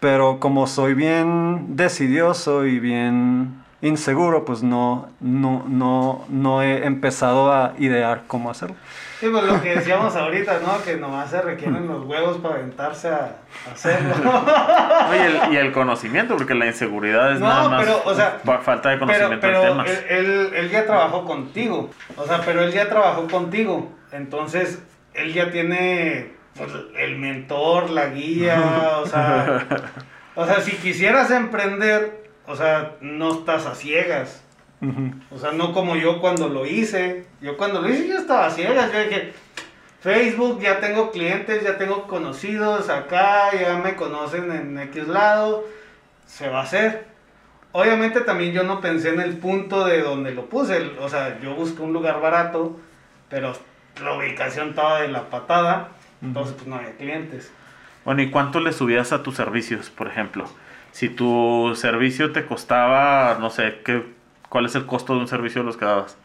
Pero como soy bien decidioso y bien inseguro, pues no, no, no, no he empezado a idear cómo hacerlo. Sí, pues lo que decíamos ahorita, ¿no? Que nomás se requieren los huevos para aventarse a a hacerlo. <laughs> Oye, el- y el conocimiento, porque la inseguridad es No, nada más pero, o sea, fa- falta de Pero, conocimiento pero temas. él, él, él ya trabajó contigo. O sea, pero él ya trabajó contigo. Entonces, él ya tiene pues, el mentor, la guía. O sea, <laughs> o sea, si quisieras emprender, o sea, no estás a ciegas. O sea, no como yo cuando lo hice. Yo cuando lo hice yo estaba a ciegas. Yo dije, Facebook, ya tengo clientes, ya tengo conocidos acá, ya me conocen en X lado. Se va a hacer. Obviamente también yo no pensé en el punto de donde lo puse. O sea, yo busqué un lugar barato, pero la ubicación estaba de la patada. Entonces, pues no había clientes. Bueno, ¿y cuánto le subías a tus servicios, por ejemplo? Si tu servicio te costaba, no sé, ¿qué, ¿cuál es el costo de un servicio de los que dabas?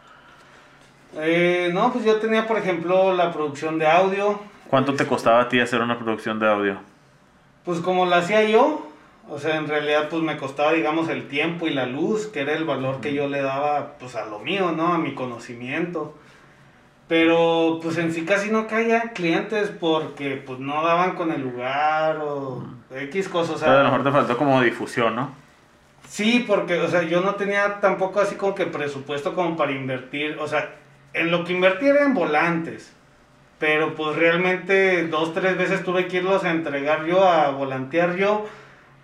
Eh, no, pues yo tenía, por ejemplo, la producción de audio. ¿Cuánto te costaba a ti hacer una producción de audio? Pues como lo hacía yo, o sea, en realidad pues me costaba, digamos, el tiempo y la luz, que era el valor que yo le daba pues a lo mío, ¿no? A mi conocimiento. Pero pues en sí casi no caía clientes porque pues no daban con el lugar o X cosas. O sea, Pero a lo mejor te faltó como difusión, ¿no? Sí, porque, o sea, yo no tenía tampoco así como que presupuesto como para invertir, o sea, en lo que invertí era en volantes, pero pues realmente dos, tres veces tuve que irlos a entregar yo, a volantear yo,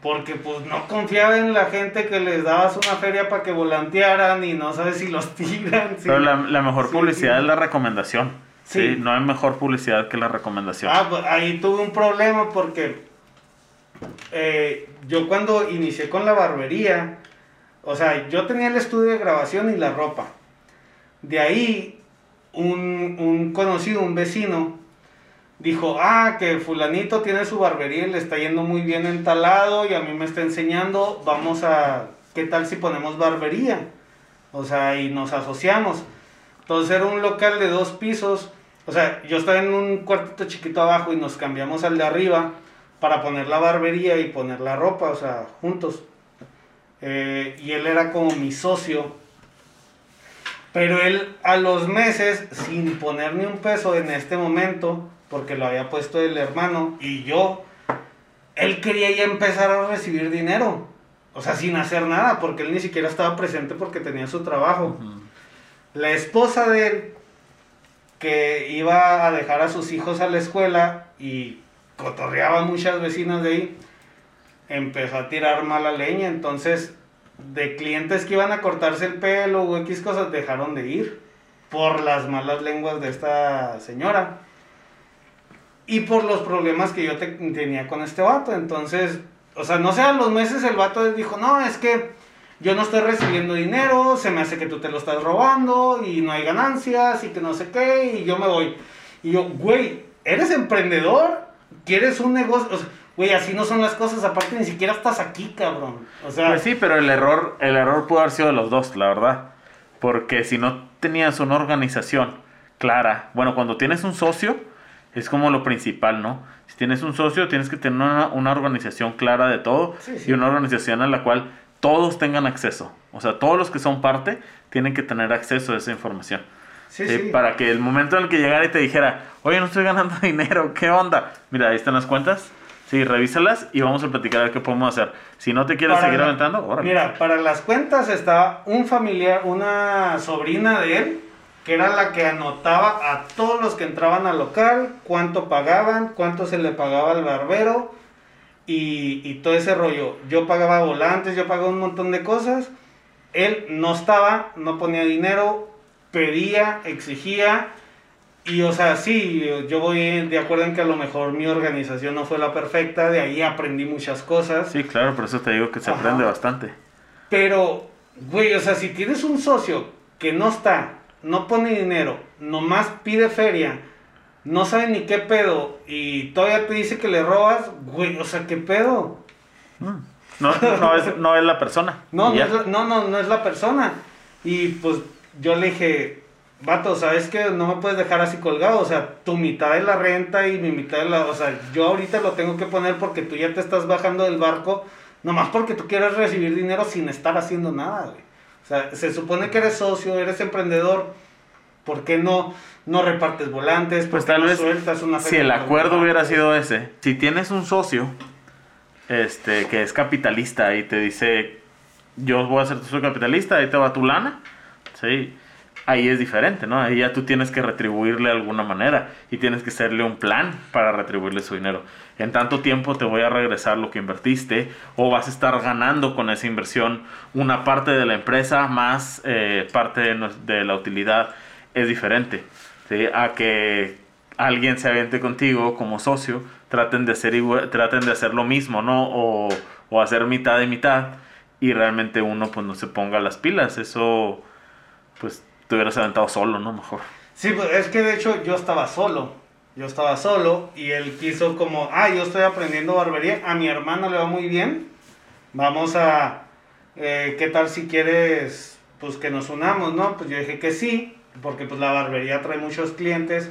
porque pues no confiaba en la gente que les dabas una feria para que volantearan y no sabes si los <laughs> tiran. Pero la, la mejor Sí, publicidad sí. es la recomendación. Sí. Sí. No hay mejor publicidad que la recomendación. Ah, pues ahí tuve un problema porque eh, yo cuando inicié con la barbería, o sea, yo tenía el estudio de grabación y la ropa. De ahí, un, un conocido, un vecino, dijo, ah, que fulanito tiene su barbería y le está yendo muy bien en tal lado y a mí me está enseñando, vamos a, ¿qué tal si ponemos barbería? O sea, y nos asociamos. Entonces era un local de dos pisos. O sea, yo estaba en un cuartito chiquito abajo y nos cambiamos al de arriba para poner la barbería y poner la ropa, o sea, juntos. Eh, y él era como mi socio. Pero él a los meses, sin poner ni un peso en este momento, porque lo había puesto el hermano y yo, él quería ya empezar a recibir dinero. O sea, sin hacer nada, porque él ni siquiera estaba presente porque tenía su trabajo. La esposa de él, que iba a dejar a sus hijos a la escuela y cotorreaba muchas vecinas de ahí, empezó a tirar mala leña. Entonces, de clientes que iban a cortarse el pelo o X cosas, dejaron de ir por las malas lenguas de esta señora. Y por los problemas que yo te- tenía con este vato. Entonces, o sea, no sé, a los meses el vato dijo, no, es que yo no estoy recibiendo dinero, se me hace que tú te lo estás robando y no hay ganancias y que no sé qué, y yo me voy. Y yo, güey, ¿eres emprendedor? ¿Quieres un negocio? O sea, güey, así no son las cosas, aparte ni siquiera estás aquí, cabrón. O sea, Pues sí, pero el error, el error pudo haber sido de los dos, la verdad. Porque si no tenías una organización clara, bueno, cuando tienes un socio, es como lo principal, ¿no? Si tienes un socio, tienes que tener una, una organización clara de todo Sí, sí. y una organización a la cual todos tengan acceso. O sea, todos los que son parte tienen que tener acceso a esa información. Sí, Sí, sí. Para que el momento en el que llegara y te dijera, oye, no estoy ganando <laughs> dinero, ¿qué onda? Mira, ahí están las cuentas. Sí, revísalas y vamos a platicar a ver qué podemos hacer. Si no te quieres Para seguir la- aventando, órale. Mira, para las cuentas está un familiar, una sobrina de él, que era la que anotaba a todos los que entraban al local, cuánto pagaban, cuánto se le pagaba al barbero y, y todo ese rollo. Yo pagaba volantes, yo pagaba un montón de cosas. Él no estaba, no ponía dinero, pedía, exigía. Y o sea, sí, yo voy de acuerdo en que a lo mejor mi organización no fue la perfecta, de ahí aprendí muchas cosas. Sí, claro, por eso te digo que se Ajá. aprende bastante. Pero, güey, o sea, si tienes un socio que no está, no pone dinero, nomás pide feria, no sabe ni qué pedo y todavía te dice que le robas, güey, o sea, ¿qué pedo? Mm. No, no, es, no es la persona. No, no es, la- no, no, no es la persona. Y pues yo le dije, vato, ¿sabes que No me puedes dejar así colgado, o sea, tu mitad de la renta y mi mitad de la... O sea, yo ahorita lo tengo que poner porque tú ya te estás bajando del barco, nomás porque tú quieres recibir dinero sin estar haciendo nada, güey. O sea, se supone que eres socio, eres emprendedor, ¿por qué no, no repartes volantes? ¿Por Pues tal no vez sueltas una si el acuerdo hubiera sido ese, si tienes un socio este que es capitalista y te dice yo voy a ser tu socio capitalista, ahí te va tu lana, sí, ahí es diferente, ¿no? Ahí ya tú tienes que retribuirle de alguna manera y tienes que hacerle un plan para retribuirle su dinero. En tanto tiempo te voy a regresar lo que invertiste o vas a estar ganando con esa inversión una parte de la empresa más eh, parte de, la utilidad es diferente. ¿sí? A que alguien se aviente contigo como socio, traten de hacer, traten de hacer lo mismo, ¿no? O, o hacer mitad y mitad y realmente uno pues no se ponga las pilas. Eso pues te hubieras aventado solo, ¿no? Mejor. Sí, pues es que de hecho yo estaba solo. Yo estaba solo y él quiso como, ah, yo estoy aprendiendo barbería, a mi hermano le va muy bien. Vamos a, eh, ¿qué tal si quieres, pues que nos unamos, no? Pues yo dije que sí, porque pues la barbería trae muchos clientes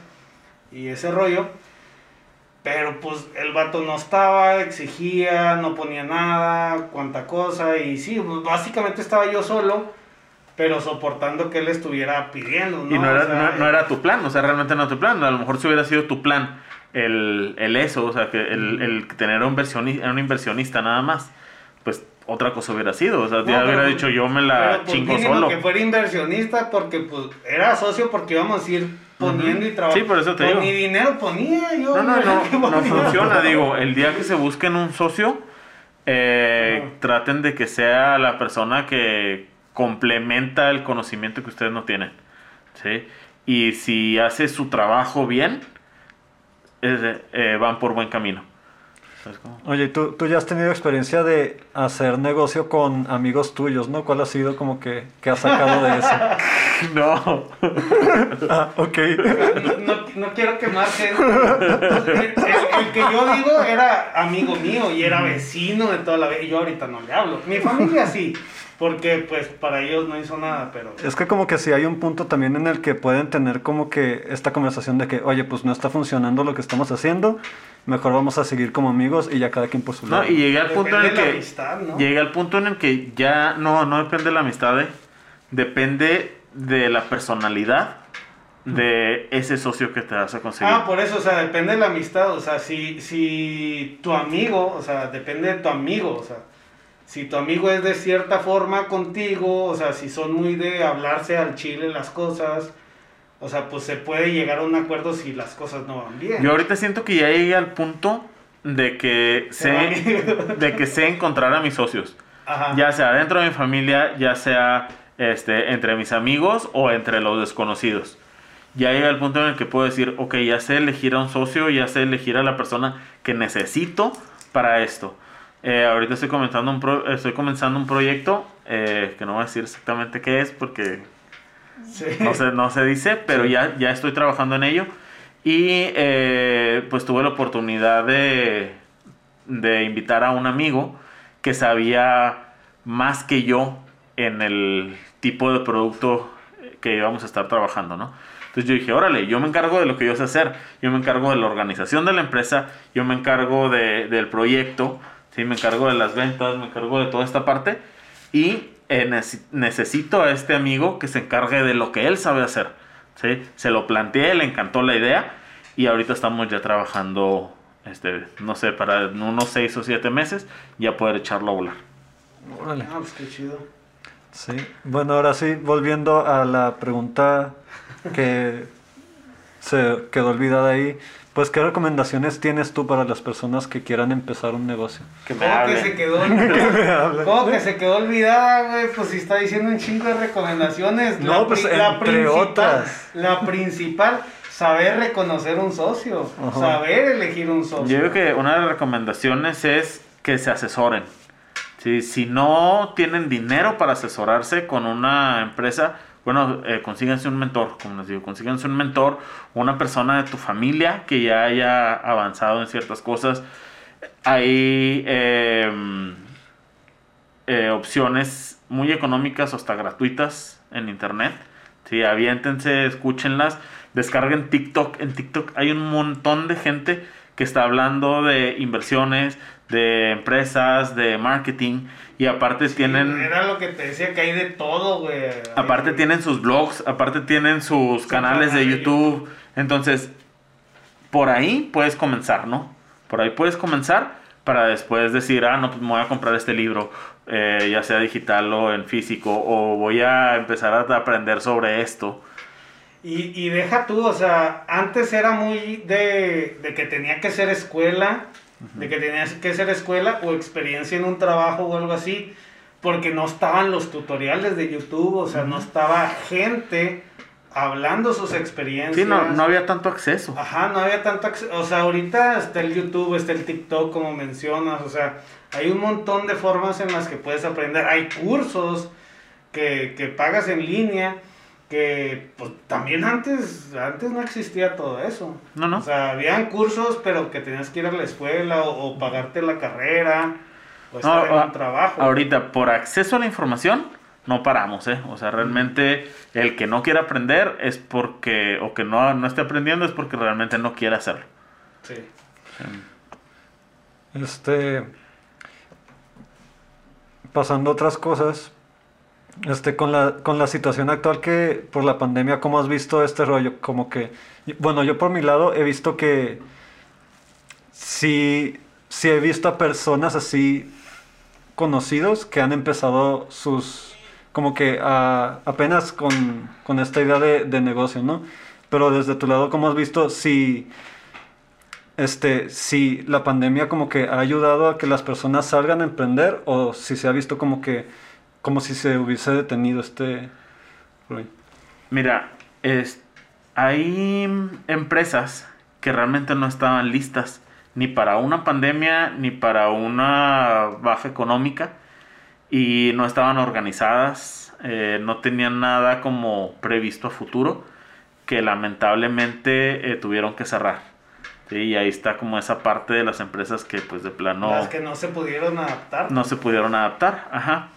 y ese rollo. Pero pues el vato no estaba, exigía, no ponía nada, cuánta cosa. Y sí, pues, básicamente estaba yo solo, pero soportando que él estuviera pidiendo. ¿no? Y no era, O sea, no, no era tu plan, o sea, realmente no era tu plan. A lo mejor si hubiera sido tu plan el, el eso, o sea, que el, el tener un, inversioni- un inversionista nada más, pues otra cosa hubiera sido. O sea, ya hubiera pero- dicho yo me la pues, chingo solo. que fuera inversionista porque pues era socio porque íbamos a ir poniendo y trabajando. Sí, por eso te digo. Ni dinero ponía yo. No, no, no, <laughs> no funciona. Digo, el día que se busquen un socio, eh, traten de que sea la persona que complementa el conocimiento que ustedes no tienen. ¿sí? Y si hace su trabajo bien, es de- eh, van por buen camino. Oye, ¿tú, tú ya has tenido experiencia de hacer negocio con amigos tuyos, ¿no? ¿Cuál ha sido como que, que has sacado de eso? <laughs> No. <laughs> Ah, ok. No, no- no quiero quemar gente. El, el- el que yo digo era amigo mío y era vecino de toda la vida. Y yo ahorita no le hablo. Mi familia sí, porque pues para ellos no hizo nada, pero... Es que como que sí hay un punto también en el que pueden tener como que esta conversación de que, oye, pues no está funcionando lo que estamos haciendo, mejor vamos a seguir como amigos y ya cada quien por su lado. No, y llegué al punto en el Depende de la que amistad, ¿no? llegué al punto en el que ya no no depende de la amistad, ¿eh? depende de la personalidad de ese socio que te vas a conseguir. Ah, por eso, o sea, depende de la amistad, o sea, si, si tu amigo, o sea, depende de tu amigo, o sea, si tu amigo es de cierta forma contigo, o sea, si son muy de hablarse al chile las cosas, o sea, pues se puede llegar a un acuerdo si las cosas no van bien. Yo ahorita siento que ya llegué al punto de que sé de que sé encontrar a mis socios, Ajá. ya sea dentro de mi familia, ya sea este entre mis amigos o entre los desconocidos. Ya llega el punto en el que puedo decir, ok, ya sé elegir a un socio, ya sé elegir a la persona que necesito para esto. Eh, ahorita estoy comenzando un, pro- estoy comenzando un proyecto eh, que no voy a decir exactamente qué es porque Sí. no se, no se dice, pero ya, ya estoy trabajando en ello. Y eh, pues tuve la oportunidad de, de invitar a un amigo que sabía más que yo en el tipo de producto que íbamos a estar trabajando, ¿no? Entonces yo dije, órale, yo me encargo de lo que yo sé hacer, yo me encargo de la organización de la empresa, yo me encargo de- del proyecto, ¿sí? me encargo de las ventas, me encargo de toda esta parte, y eh, nece- necesito a este amigo que se encargue de lo que él sabe hacer. ¿sí? Se lo planteé, le encantó la idea y ahorita estamos ya trabajando, este, no sé, para unos 6 o 7 meses ya poder echarlo a volar. Órale. Ah, pues qué chido. Sí. Bueno, ahora sí, volviendo a la pregunta que se quedó olvidada ahí. Pues, ¿qué recomendaciones tienes tú para las personas que quieran empezar un negocio? Que me ¿Cómo que se quedó <laughs> olvidada? ¿Cómo que se quedó olvidada, güey? Pues si está diciendo un chingo de recomendaciones. No, pues, entre otras. La principal, saber reconocer un socio. Ajá. Saber elegir un socio. Yo creo que una de las recomendaciones es que se asesoren. Sí, si no tienen dinero para asesorarse con una empresa, bueno, eh, consíganse un mentor, como les digo, consíganse un mentor, una persona de tu familia que ya haya avanzado en ciertas cosas. Hay eh, eh, opciones muy económicas o hasta gratuitas en internet. Sí, aviéntense, escúchenlas, descarguen TikTok. En TikTok hay un montón de gente que está hablando de inversiones, de empresas, de marketing y aparte Sí, tienen Era lo que te decía que hay de todo, güey. aparte Hay- tienen sus blogs, aparte tienen sus Su canales de canal de YouTube. Entonces, por ahí puedes comenzar, ¿no? Por ahí puedes comenzar para después decir, ah, no, pues me voy a comprar este libro, eh, ya sea digital o en físico, o voy a empezar a aprender sobre esto. Y, y deja tú, o sea, antes era muy de, de que tenía que ser escuela, de que tenías que ser escuela o experiencia en un trabajo o algo así, porque no estaban los tutoriales de YouTube, o sea, no estaba gente hablando sus experiencias. Sí, no, no había tanto acceso. Ajá, no había tanto acceso. O sea, ahorita está el YouTube, está el TikTok, como mencionas. O sea, hay un montón de formas en las que puedes aprender. Hay cursos que, que pagas en línea. Que pues, también antes, antes no existía todo eso. No, no. O sea, habían cursos, pero que tenías que ir a la escuela o, o pagarte la carrera. O No, estar en a- un trabajo. Ahorita, por acceso a la información, no paramos, ¿eh? O sea, realmente el que no quiere aprender es porque, o que no, no esté aprendiendo es porque realmente no quiere hacerlo. Sí. Este. Pasando a otras cosas. Este, con la, con la situación actual que por la pandemia, ¿cómo has visto este rollo? Como que, bueno, yo por mi lado he visto que sí, sí he visto a personas así conocidos que han empezado sus, como que a- apenas con, con esta idea de, de negocio, ¿no? Pero desde tu lado, ¿cómo has visto si, este, si la pandemia como que ha ayudado a que las personas salgan a emprender o si se ha visto como que, como si se hubiese detenido este? Mira, es, hay empresas que realmente no estaban listas ni para una pandemia ni para una baja económica y no estaban organizadas, eh, no tenían nada como previsto a futuro que lamentablemente eh, tuvieron que cerrar. Sí, y ahí está como esa parte de las empresas que pues de plano Las que no se pudieron adaptar. no se pudieron adaptar. Ajá.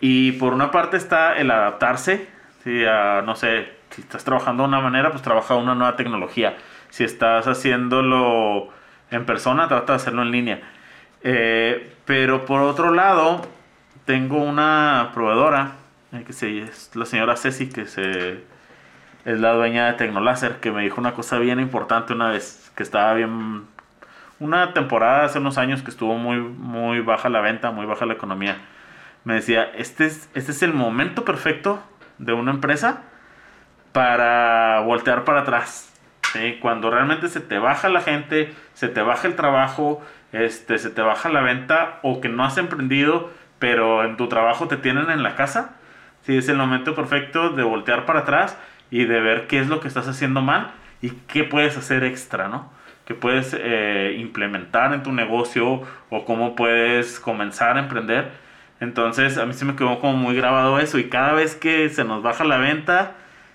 Y por una parte está el adaptarse, ¿sí? a, no sé, si estás trabajando de una manera, pues trabaja una nueva tecnología. Si estás haciéndolo en persona, trata de hacerlo en línea. Eh, pero por otro lado, tengo una proveedora, eh, que es la señora Ceci, que se, es la dueña de Tecnoláser, que me dijo una cosa bien importante una vez, que estaba bien... Una temporada hace unos años que estuvo muy, muy baja la venta, muy baja la economía. Me decía, este es, este es el momento perfecto de una empresa para voltear para atrás. ¿sí? Cuando realmente se te baja la gente, se te baja el trabajo, este, se te baja la venta o que no has emprendido, pero en tu trabajo te tienen en la casa. Sí, es el momento perfecto de voltear para atrás y de ver qué es lo que estás haciendo mal y qué puedes hacer extra, ¿no? Que puedes eh, implementar en tu negocio o cómo puedes comenzar a emprender. Entonces a mí se me quedó como muy grabado eso y cada vez que se nos baja la venta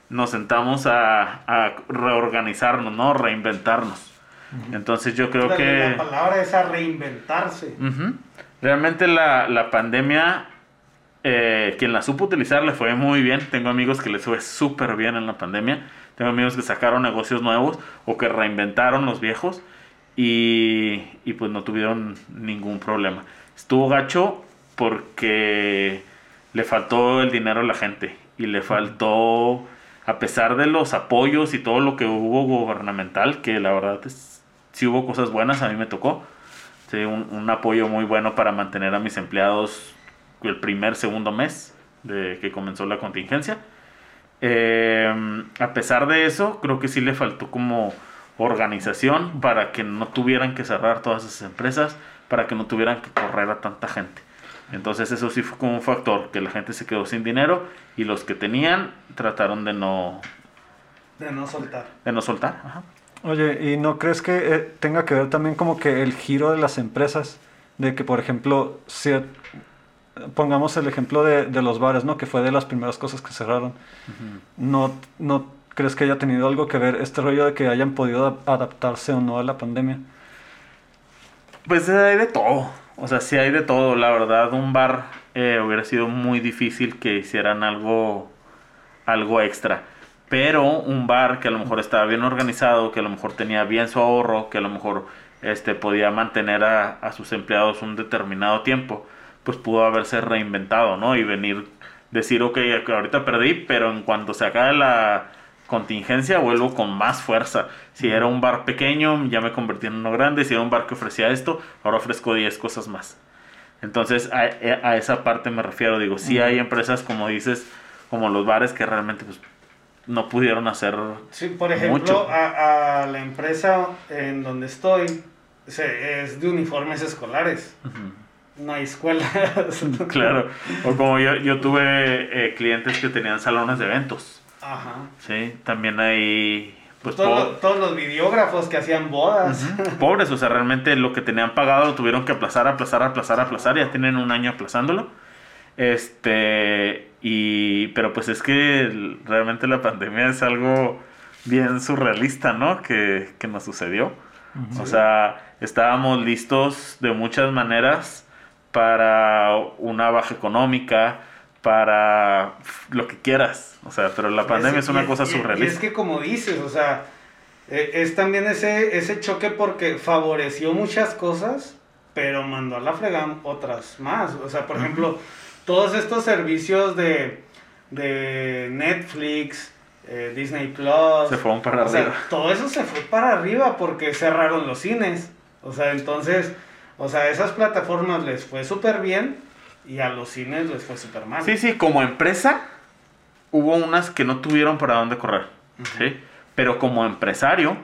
nos sentamos a, a reorganizarnos, ¿no? Reinventarnos. Entonces yo creo la, que... la palabra es a reinventarse. Realmente la, la pandemia, eh, quien la supo utilizar le fue muy bien. Tengo amigos que les fue súper bien en la pandemia. Tengo amigos que sacaron negocios nuevos o que reinventaron los viejos y, y pues no tuvieron ningún problema. Estuvo gacho porque le faltó el dinero a la gente y le faltó, a pesar de los apoyos y todo lo que hubo gubernamental, que la verdad es, sí hubo cosas buenas, a mí me tocó, sí, un, un apoyo muy bueno para mantener a mis empleados el primer, segundo mes de que comenzó la contingencia. Eh, a pesar de eso, creo que sí le faltó como organización para que no tuvieran que cerrar todas esas empresas, para que no tuvieran que correr a tanta gente. Entonces eso sí fue como un factor, que la gente se quedó sin dinero y los que tenían trataron de no... De no soltar. De no soltar, ajá. Oye, ¿y no crees que eh, tenga que ver también como que el giro de las empresas? De que, por ejemplo, si pongamos el ejemplo de, de, los bares, ¿no? Que fue de las primeras cosas que cerraron. Uh -huh. ¿No, ¿No crees que haya tenido algo que ver este rollo de que hayan podido adaptarse o no a la pandemia? Pues hay de todo. O sea, sí hay de todo. La verdad, un bar eh, hubiera sido muy difícil que hicieran algo, algo extra. Pero un bar que a lo mejor estaba bien organizado, que a lo mejor tenía bien su ahorro, que a lo mejor este, podía mantener a, a sus empleados un determinado tiempo, pues pudo haberse reinventado, ¿no? Y venir, decir, ok, ahorita perdí, pero en cuanto se acabe la contingencia vuelvo con más fuerza. Si era un bar pequeño, ya me convertí en uno grande. Si era un bar que ofrecía esto, ahora ofrezco 10 cosas más. Entonces, a, a, esa parte me refiero. Digo, sí hay empresas, como dices, como los bares que realmente pues, no pudieron hacer. Sí, por ejemplo, mucho. A, a, la empresa en donde estoy se, es de uniformes escolares. Uh -huh no hay escuelas. <laughs> claro. O como yo, yo tuve eh, clientes que tenían salones de eventos. Ajá. Sí, también hay... Pues, Todo, todos los videógrafos que hacían bodas. Uh -huh. Pobres, o sea, realmente lo que tenían pagado lo tuvieron que aplazar, aplazar, aplazar, aplazar. Ya tienen un año aplazándolo. Este, y, pero pues es que realmente la pandemia es algo bien surrealista, ¿no? Que, que nos sucedió. Uh -huh. O sea, estábamos listos de muchas maneras para una baja económica, para lo que quieras. O sea, pero la pandemia es, es una y, cosa y, surrealista. Y es que como dices, o sea, e, es también ese, ese choque porque favoreció muchas cosas, pero mandó a la fregada otras más. O sea, por uh -huh. ejemplo, todos estos servicios de, de Netflix, eh, Disney Plus. Se fueron para o arriba. Sea, todo eso se fue para arriba porque cerraron los cines. O sea, entonces, o sea, esas plataformas les fue súper bien y a los cines les fue súper mal. Sí, sí, como empresa hubo unas que no tuvieron para dónde correr. Uh -huh. ¿sí? Pero como empresario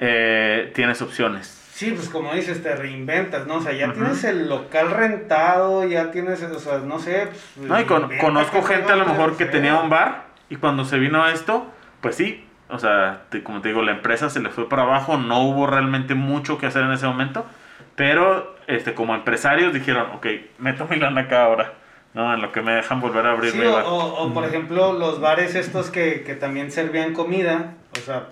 eh, tienes opciones. Sí, pues como dices, te reinventas, ¿no? O sea, ya uh -huh. tienes el local rentado, ya tienes, o sea, no sé. Pues, no, y con, conozco gente a lo mejor que tenía un bar y cuando se vino a esto, pues sí, o sea, te, como te digo, la empresa se le fue para abajo, no hubo realmente mucho que hacer en ese momento, pero este, como empresarios dijeron, ok, meto mi lana acá ahora, ¿no? En lo que me dejan volver a abrir sí, o, o, o, por ejemplo, los bares estos que, que también servían comida, o sea,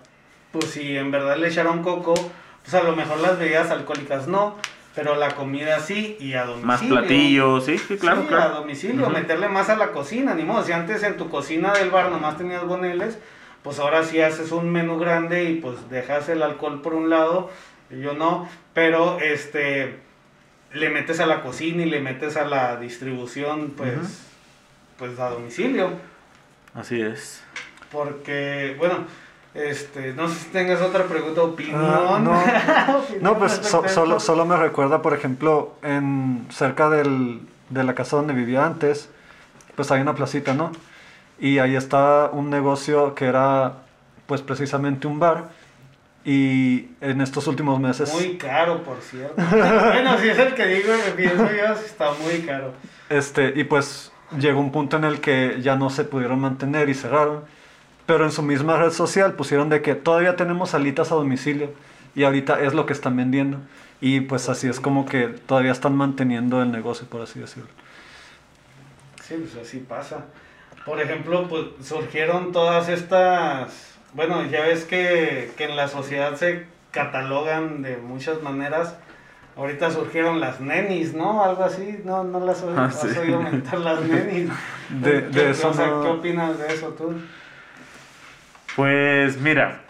pues si en verdad le echaron coco, pues a lo mejor las bebidas alcohólicas no, pero la comida sí y a domicilio. Más platillos, sí, sí, claro, sí, claro. a domicilio, uh -huh. meterle más a la cocina, ni modo, si antes en tu cocina del bar nomás tenías boneles, pues ahora sí haces un menú grande y pues dejas el alcohol por un lado, y yo no, pero este le metes a la cocina y le metes a la distribución pues uh -huh. pues a domicilio. Así es. Porque bueno, este, no sé si tengas otra pregunta, opinión. Uh, no, <laughs> no, pues so, solo, solo me recuerda, por ejemplo, en cerca del, de la casa donde vivía antes, pues hay una placita, ¿no? Y ahí está un negocio que era pues precisamente un bar. Y en estos últimos meses... Muy caro, por cierto. <laughs> bueno, si es el que digo, pienso yo, está muy caro. Este, y pues llegó un punto en el que ya no se pudieron mantener y cerraron. Pero en su misma red social pusieron de que todavía tenemos salitas a domicilio. Y ahorita es lo que están vendiendo. Y pues así es como que todavía están manteniendo el negocio, por así decirlo. Sí, pues así pasa. Por ejemplo, pues surgieron todas estas bueno, ya ves que, que, en la sociedad se catalogan de muchas maneras. Ahorita surgieron las nenis, ¿no? Algo así, no, no las oí, ah, sí. has oído aumentar las <laughs> nenis. De, de ¿Qué, eso o sea, no... ¿Qué opinas de eso tú? Pues mira,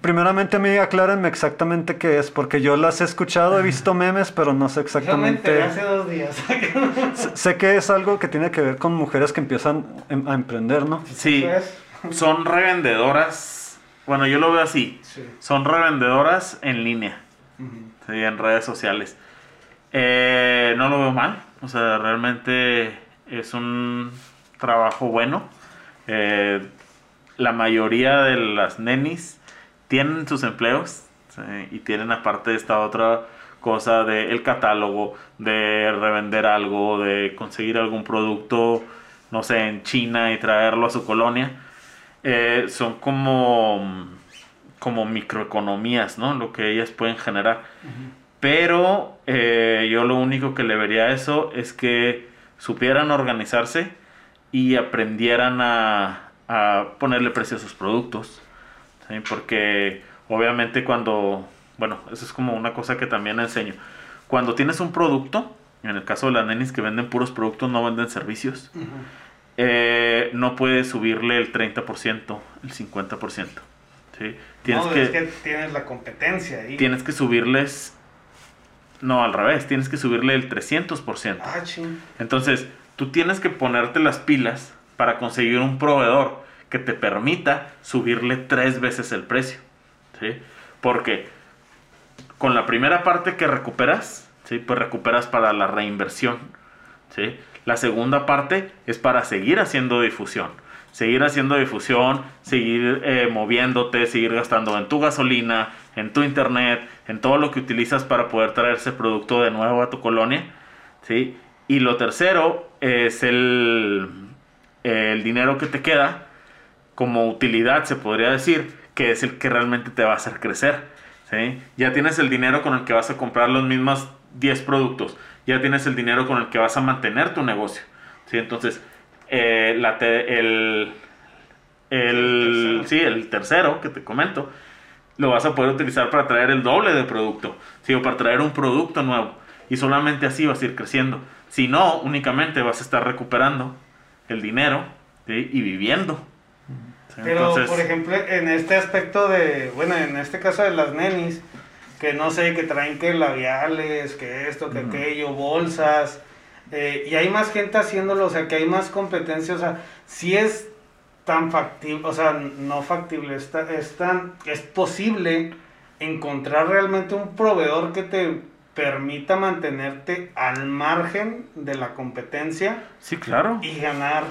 primeramente a mí aclárenme exactamente qué es, porque yo las he escuchado, he visto <laughs> memes, pero no sé exactamente. hace dos días. <laughs> sé que es algo que tiene que ver con mujeres que empiezan em, a emprender, ¿no? Sí, son revendedoras. Bueno, yo lo veo así. Son revendedoras en línea, en redes sociales. Eh, no lo veo mal, o sea, realmente es un trabajo bueno. Eh, la mayoría de las nenis tienen sus empleos y tienen aparte esta otra cosa de el catálogo, de revender algo, de conseguir algún producto, no sé, en China y traerlo a su colonia. Eh, son como, como microeconomías, ¿no? Lo que ellas pueden generar. Pero eh, yo lo único que le vería a eso es que supieran organizarse y aprendieran a, ponerle precio a sus productos. Porque obviamente cuando, bueno, eso es como una cosa que también enseño. Cuando tienes un producto, en el caso de las nenis que venden puros productos, no venden servicios, eh, no puedes subirle el 30%, el 50%. ¿sí? Tienes no, que, es que tienes la competencia ahí. Tienes que subirles no, al revés, tienes que subirle el 300%. Ah, Entonces, tú tienes que ponerte las pilas para conseguir un proveedor que te permita subirle tres veces el precio. ¿sí? Porque con la primera parte que recuperas, ¿sí? pues recuperas para la reinversión. ¿sí? La segunda parte es para seguir haciendo difusión seguir haciendo difusión, seguir eh, moviéndote, seguir gastando en tu gasolina, en tu internet, en todo lo que utilizas para poder traer ese producto de nuevo a tu colonia. ¿sí? Y lo tercero es el, el dinero que te queda como utilidad, se podría decir, que es el que realmente te va a hacer crecer. ¿sí? Ya tienes el dinero con el que vas a comprar los mismos 10 productos, ya tienes el dinero con el que vas a mantener tu negocio. ¿sí? Entonces, eh, la el, el, sí, el tercero que te comento, lo vas a poder utilizar para traer el doble de producto, ¿sí? o para traer un producto nuevo. Y solamente así vas a ir creciendo. Si no, únicamente vas a estar recuperando el dinero y viviendo. Pero, por ejemplo, en este aspecto de, bueno, en este caso de las nenis, que no sé, que traen que labiales, que esto, que aquello, bolsas, eh, y hay más gente haciéndolo, o sea, que hay más competencia, o sea, si es tan factible, o sea, no factible, es, es, tan, es posible encontrar realmente un proveedor que te permita mantenerte al margen de la competencia. Sí, claro. Y ganar.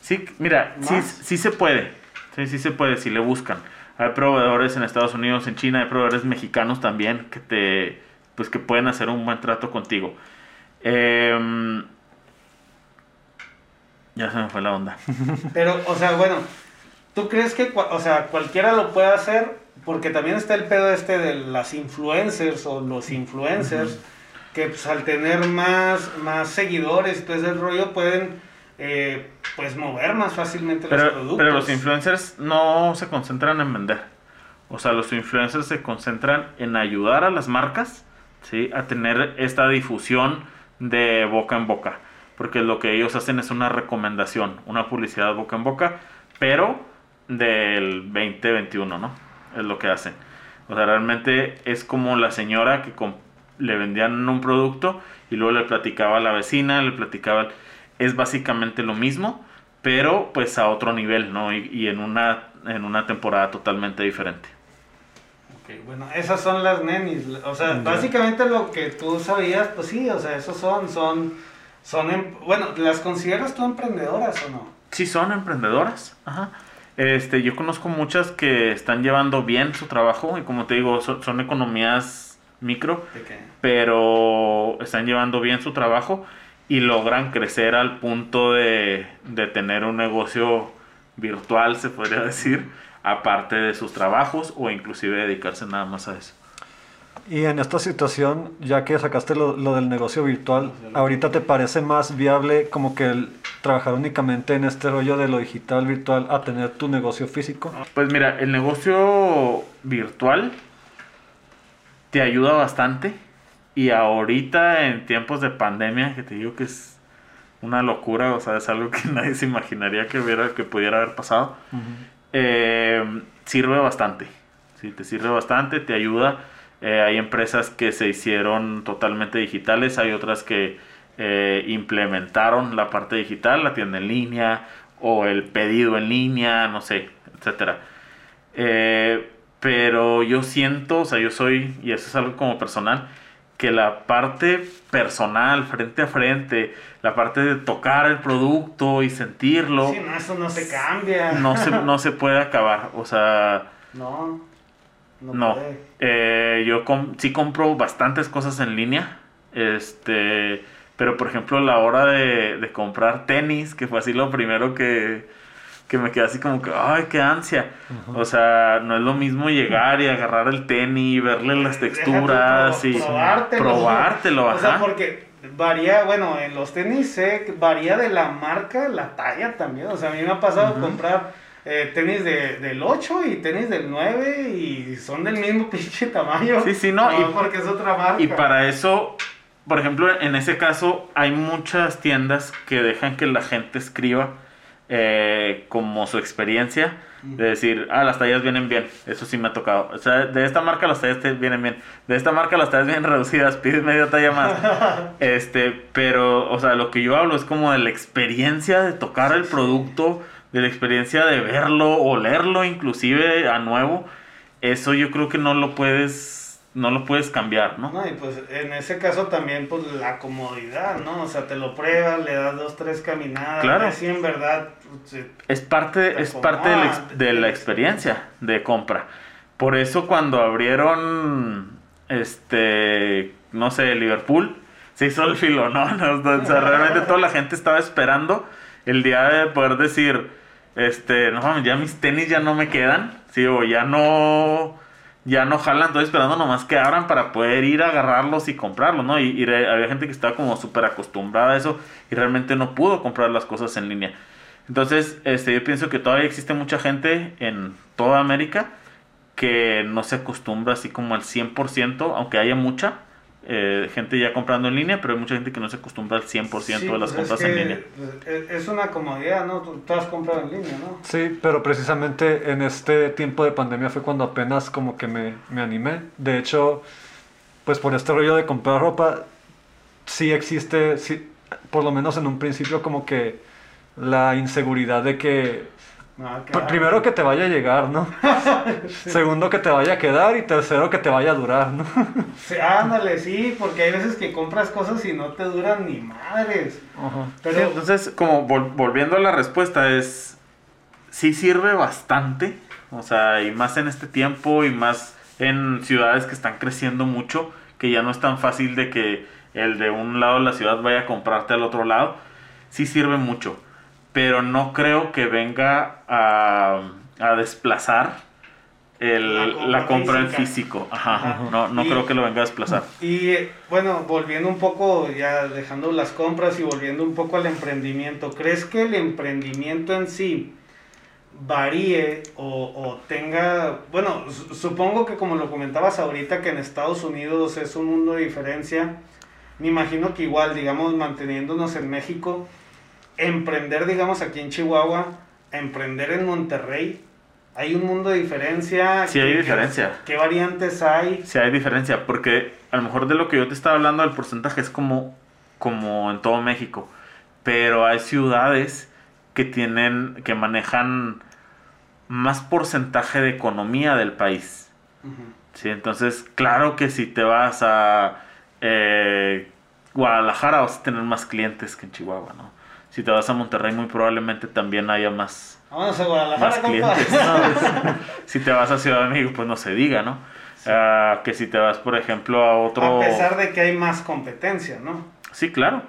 Sí, mira, sí, sí se puede, sí, sí se puede si le buscan. Hay proveedores en Estados Unidos, en China, hay proveedores mexicanos también que te, pues que pueden hacer un buen trato contigo. Em, ya se me fue la onda. <laughs> Pero, o sea, bueno, ¿tú crees que, o sea, cualquiera lo puede hacer? Porque también está el pedo este de las influencers o los influencers, que pues, al tener más, más seguidores, pues el rollo pueden, eh, pues, mover más fácilmente los productos. Pero los influencers no se concentran en vender. O sea, los influencers se concentran en ayudar a las marcas, ¿sí? A tener esta difusión de boca en boca, porque lo que ellos hacen es una recomendación, una publicidad boca en boca, pero del 2021, ¿no? Es lo que hacen. O sea, realmente es como la señora que le vendían un producto y luego le platicaba a la vecina, le platicaba... Es básicamente lo mismo, pero pues a otro nivel, ¿no? Y, en, una, en una temporada totalmente diferente. Bueno, esas son las nenis. O sea, básicamente lo que tú sabías, pues sí, o sea, esos son, son, son, em, bueno, ¿las consideras tú emprendedoras o no? Sí, son emprendedoras. Ajá. Este, yo conozco muchas que están llevando bien su trabajo y como te digo, son, economías micro, pero están llevando bien su trabajo y logran crecer al punto de, de tener un negocio virtual, se podría <laughs> decir aparte de sus trabajos o inclusive dedicarse nada más a eso. Y en esta situación, ya que sacaste lo, del negocio virtual, ¿ahorita te parece más viable como que el trabajar únicamente en este rollo de lo digital virtual a tener tu negocio físico? Pues mira, el negocio virtual te ayuda bastante y ahorita en tiempos de pandemia, que te digo que es una locura, o sea, es algo que <laughs> nadie se imaginaría que hubiera, que pudiera haber pasado. Eh, sirve bastante. Sí, te sirve bastante, te ayuda. Eh, hay empresas que se hicieron totalmente digitales, hay otras que eh, implementaron la parte digital, la tienda en línea o el pedido en línea, no sé, etcétera. Eh, pero yo siento, o sea, yo soy, y eso es algo como personal, que la parte personal, frente a frente, la parte de tocar el producto y sentirlo. Sí, no, eso no se cambia. No se, <laughs> no se puede acabar. O sea. No. No. no. Eh, yo sí compro bastantes cosas en línea. Este. Pero por ejemplo, la hora de, de comprar tenis, que fue así lo primero que, que me quedé así como que, ay, qué ansia. O sea, no es lo mismo llegar y agarrar el tenis, verle las texturas y probártelo. probártelo. O sea, porque varía, bueno, en los tenis sé varía de la marca, la talla también. O sea, a mí me ha pasado comprar eh, tenis de, del 8 y tenis del 9 y son del mismo <laughs> pinche tamaño. Sí, sí, no. y, porque es otra marca. Y para eso, por ejemplo, en ese caso, hay muchas tiendas que dejan que la gente escriba eh, como su experiencia de decir, ah, las tallas vienen bien, eso sí me ha tocado. O sea, de esta marca las tallas vienen bien, de esta marca las tallas vienen <laughs> reducidas, pides media talla más. <laughs> este, pero, o sea, lo que yo hablo es como de la experiencia de tocar el producto, de la experiencia de verlo, o leerlo inclusive a nuevo. Eso yo creo que no lo puedes no lo puedes cambiar, ¿no? No, y pues en ese caso también, pues la comodidad, ¿no? O sea, te lo pruebas, le das dos, tres caminadas. Claro. Así en verdad. Pues, es parte, es parte de la, de la experiencia de compra. Por eso cuando abrieron, este, no sé, Liverpool, se hizo el filo, ¿no? <laughs> O sea, realmente toda la gente estaba esperando el día de poder decir, este, no ya mis tenis ya no me quedan, sí, o ya no ya no jalan, estoy esperando nomás que abran para poder ir a agarrarlos y comprarlos, ¿no? Y, había gente que estaba como súper acostumbrada a eso y realmente no pudo comprar las cosas en línea. Entonces, este, yo pienso que todavía existe mucha gente en toda América que no se acostumbra así como al 100%, aunque haya mucha, eh, gente ya comprando en línea, pero hay mucha gente que no se acostumbra al 100% de las pues compras en línea. Pues, es una comodidad, ¿no? Tú, has comprado en línea, ¿no? Sí, pero precisamente en este tiempo de pandemia fue cuando apenas como que me, me animé. De hecho, pues por este rollo de comprar ropa, sí existe, sí, por lo menos en un principio como que la inseguridad de que Primero que te vaya a llegar, ¿no? <laughs> Segundo que te vaya a quedar y tercero que te vaya a durar, ¿no? <laughs> sí, ándale, sí, porque hay veces que compras cosas y no te duran ni madres. Pero... entonces, como volviendo a la respuesta, es, sí sirve bastante, o sea, y más en este tiempo y más en ciudades que están creciendo mucho, que ya no es tan fácil de que el de un lado de la ciudad vaya a comprarte al otro lado, sí sirve mucho pero no creo que venga a, a desplazar el, la, compra, en físico. Ajá, no, no creo que lo venga a desplazar. Y bueno, volviendo un poco, ya dejando las compras y volviendo un poco al emprendimiento, ¿crees que el emprendimiento en sí varíe o, o tenga, bueno, supongo que como lo comentabas ahorita, que en Estados Unidos es un mundo de diferencia, me imagino que igual, digamos, manteniéndonos en México, emprender, digamos, aquí en Chihuahua, emprender en Monterrey, hay un mundo de diferencia. Sí, hay diferencia. ¿Qué, variantes hay? Sí, hay diferencia, porque a lo mejor de lo que yo te estaba hablando, el porcentaje es como, como en todo México, pero hay ciudades que tienen, que manejan más porcentaje de economía del país. Sí, entonces, claro que si te vas a eh, Guadalajara vas a tener más clientes que en Chihuahua, ¿no? Si te vas a Monterrey muy probablemente también haya más, Vamos a más clientes. <laughs> <laughs> si te vas a Ciudad de México, pues no se diga, ¿no? Ah, que si te vas, por ejemplo, a otro... A pesar de que hay más competencia, ¿no? Sí, claro.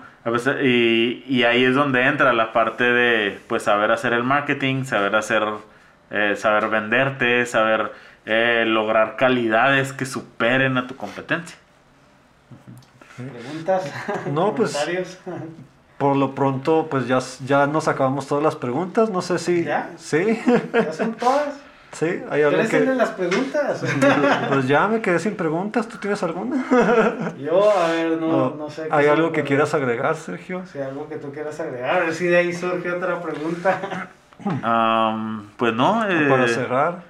y, y, ahí es donde entra la parte de, pues, saber hacer el marketing, saber hacer, eh, saber venderte, saber eh, lograr calidades que superen a tu competencia. ¿Preguntas? No, pues <laughs> por lo pronto, pues ya, ya nos acabamos todas las preguntas. No sé si. ¿Ya? Sí. <laughs> ¿Ya son todas? Sí, hay algo que. las preguntas? <laughs> Pues ya me quedé sin preguntas. ¿Tú tienes alguna? <laughs> Yo, a ver, no, no, sé. ¿Hay algo que quieras agregar, Sergio? Sí, algo que tú quieras agregar. A ver si de ahí surge otra pregunta. pues no. para eh, cerrar.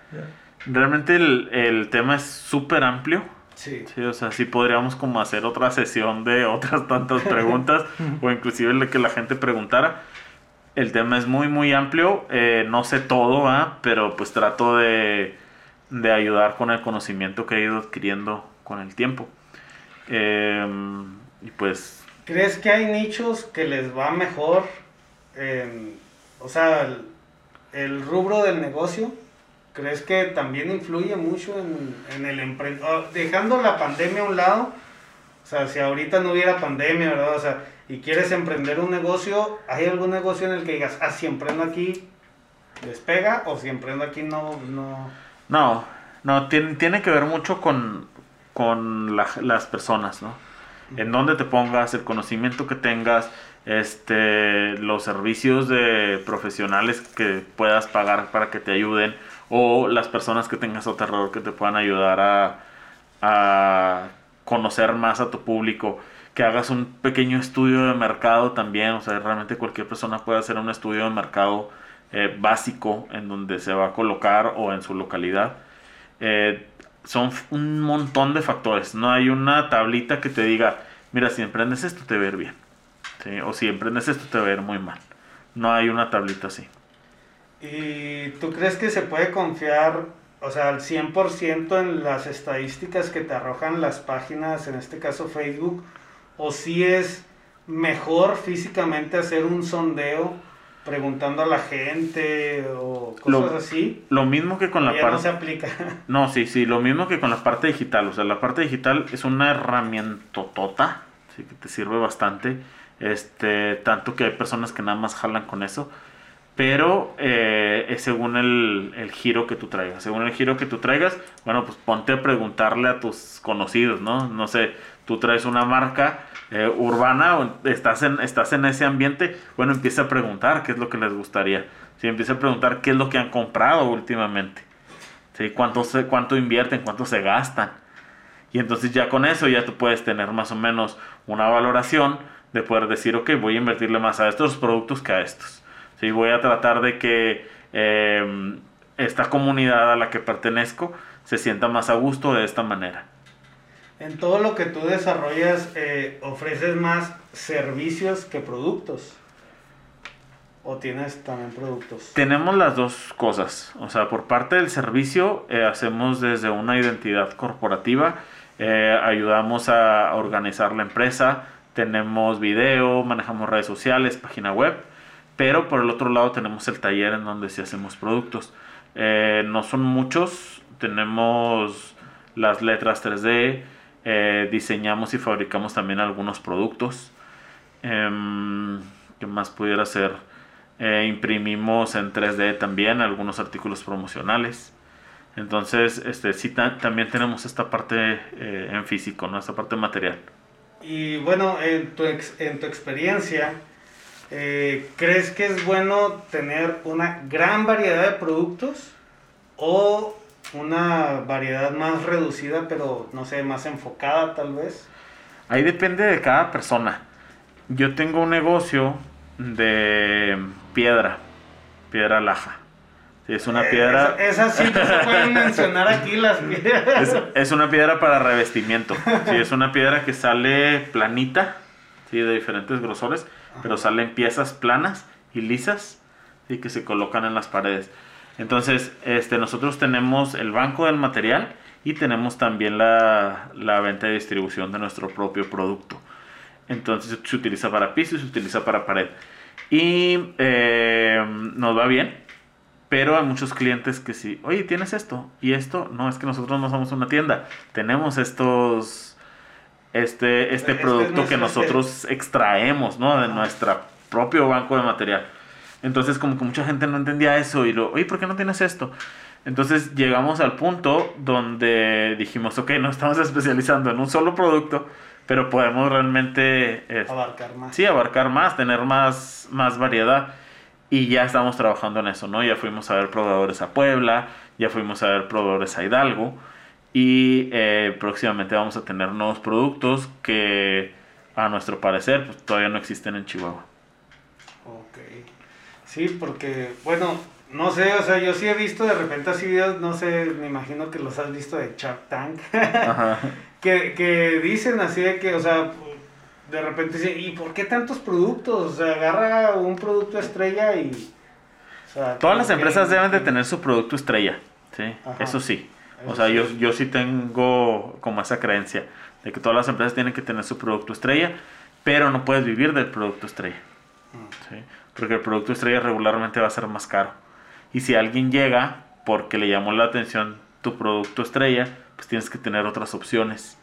Realmente el, el tema es súper amplio. Sí. Sí, o sea, sí podríamos como hacer otra sesión de otras tantas <laughs> preguntas o inclusive le- que la gente preguntara. El tema es muy, muy amplio. eh, no sé todo, ¿ah? pero pues trato de, de ayudar con el conocimiento que he ido adquiriendo con el tiempo. Em, y pues, ¿Crees que hay nichos que les va mejor? o sea, el, el rubro del negocio, ¿crees que también influye mucho en, en el emprendedor? Dejando la pandemia a un lado, o sea, si ahorita no hubiera pandemia, ¿verdad? O sea, y quieres emprender un negocio, ¿hay algún negocio en el que digas, ah, si emprendo aquí, despega? O si emprendo aquí, no, no... no, no, tiene, tiene que ver mucho con, con la- las personas, ¿no? En dónde te pongas, el conocimiento que tengas, este, los servicios de profesionales que puedas pagar para que te ayuden o las personas que tengas a alrededor que te puedan ayudar a, a conocer más a tu público, que hagas un pequeño estudio de mercado también, o sea, realmente cualquier persona puede hacer un estudio de mercado eh, básico en donde se va a colocar o en su localidad. Eh, son un montón de factores, no hay una tablita que te diga, mira, si emprendes esto te va a ir bien, o si emprendes esto te va a ir muy mal. No hay una tablita así. ¿Y tú crees que se puede confiar, o sea, al 100% en las estadísticas que te arrojan las páginas, en este caso Facebook? ¿O si es mejor físicamente hacer un sondeo preguntando a la gente o cosas Lo- así? Lo mismo que con ¿O la ya no parte... se aplica. <laughs> No, sí, sí, lo mismo que con la parte digital. O sea, la parte digital es una herramienta tota, sí, que te sirve bastante. Este, tanto que hay personas que nada más jalan con eso. Pero eh, es según el, el giro que tú traigas. Según el giro que tú traigas, bueno, pues ponte a preguntarle a tus conocidos, ¿no? No sé, tú traes una marca eh, urbana o estás en, estás en ese ambiente, bueno, empieza a preguntar qué es lo que les gustaría. Sí, empieza a preguntar qué es lo que han comprado últimamente. ¿sí? ¿Cuánto, se- ¿Cuánto invierten? ¿Cuánto se gastan? Y entonces ya con eso ya tú puedes tener más o menos una valoración de poder decir, ok, voy a invertirle más a estos productos que a estos. ¿Sí? Voy a tratar de que eh, esta comunidad a la que pertenezco se sienta más a gusto de esta manera. En todo lo que tú desarrollas, eh, ofreces más servicios que productos. ¿O tienes también productos? Tenemos las dos cosas. O sea, por parte del servicio eh, hacemos desde una identidad corporativa, eh, ayudamos a organizar la empresa, tenemos video, manejamos redes sociales, página web, pero por el otro lado tenemos el taller en donde sí hacemos productos. Eh, no son muchos, tenemos las letras 3D, eh, diseñamos y fabricamos también algunos productos. Em, ¿Qué más pudiera ser? Eh, imprimimos en 3D también algunos artículos promocionales. Entonces, este, sí, ta- también tenemos esta parte en físico, ¿no? Esta parte material. Y bueno, en tu, ex- en tu experiencia, eh, ¿crees que es bueno tener una gran variedad de productos o una variedad más reducida, pero no sé, más enfocada tal vez? Ahí depende de cada persona. Yo tengo un negocio de piedra, piedra laja. Sí, es una Eh, piedra... Esa, esa sí no se pueden <laughs> mencionar aquí las piedras. Es, es una piedra para revestimiento. Sí, es una piedra que sale planita, sí, de diferentes grosores, pero salen piezas planas y lisas, sí, que se colocan en las paredes. Entonces, este, nosotros tenemos el banco del material y tenemos también la, la venta y distribución de nuestro propio producto. Entonces, se utiliza para piso y se utiliza para pared. Y eh, nos va bien, pero hay muchos clientes que sí, oye, ¿tienes esto? ¿Y esto? No, es que nosotros no somos una tienda. Tenemos estos, este, este Este es producto que nosotros extraemos, ¿no? De nuestro propio banco de material. Entonces, como que mucha gente no entendía eso y lo, oye, ¿por qué no tienes esto? Entonces llegamos al punto donde dijimos, ok, nos estamos <laughs> especializando en un solo producto, pero podemos realmente eh, Abarcar más. sí, abarcar más, tener más, más variedad. Y ya estamos trabajando en eso, ¿no? Ya fuimos a ver proveedores a Puebla, ya fuimos a ver proveedores a Hidalgo. Y eh, próximamente vamos a tener nuevos productos que, a nuestro parecer, pues, todavía no existen en Chihuahua. Ok. Sí, porque, bueno, no sé, o sea, yo sí he visto de repente así videos, no sé, me imagino que los has visto de Shark Tank, <laughs> Ajá. que, que dicen así de que, o sea, de repente dicen, ¿y por qué tantos productos? O sea, agarra un producto estrella y... o sea, Todas las que- empresas deben de tener su producto estrella, ¿sí? Ajá. Eso sí. O sea, yo, yo sí tengo como esa creencia de que todas las empresas tienen que tener su producto estrella, pero no puedes vivir del producto estrella. Mm. ¿sí? Porque el producto estrella regularmente va a ser más caro. Y si alguien llega porque le llamó la atención tu producto estrella, pues tienes que tener otras opciones.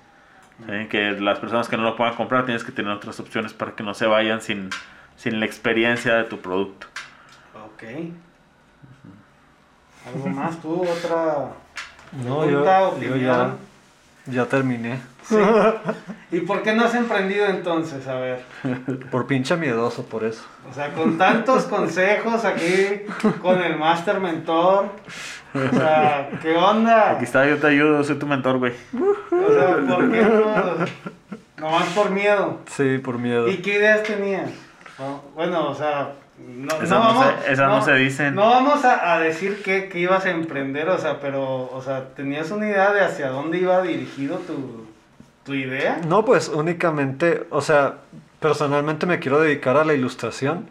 ¿sí? Que las personas que no lo puedan comprar tienes que tener otras opciones para que no se vayan sin, sin la experiencia de tu producto. Ok. ¿Algo más tú? ¿Otra No, pregunta, yo, yo ya, ya terminé. Sí. <laughs> ¿Y por qué no has emprendido entonces? A ver. Por pinche miedoso, por eso. O sea, con tantos consejos aquí, con el Master Mentor. O sea, ¿qué onda? Aquí está, yo te ayudo, soy tu mentor, güey. O sea, ¿por qué no? Nomás por miedo. Sí, por miedo. ¿Y qué ideas tenías? No, Bueno, o sea, no, Esas no no vamos, se- esas no se dicen. No vamos a, a decir que, que ibas a emprender, o sea, pero, o sea, ¿tenías una idea de hacia dónde iba dirigido tu, tu idea? No, pues únicamente, o sea, personalmente me quiero dedicar a la ilustración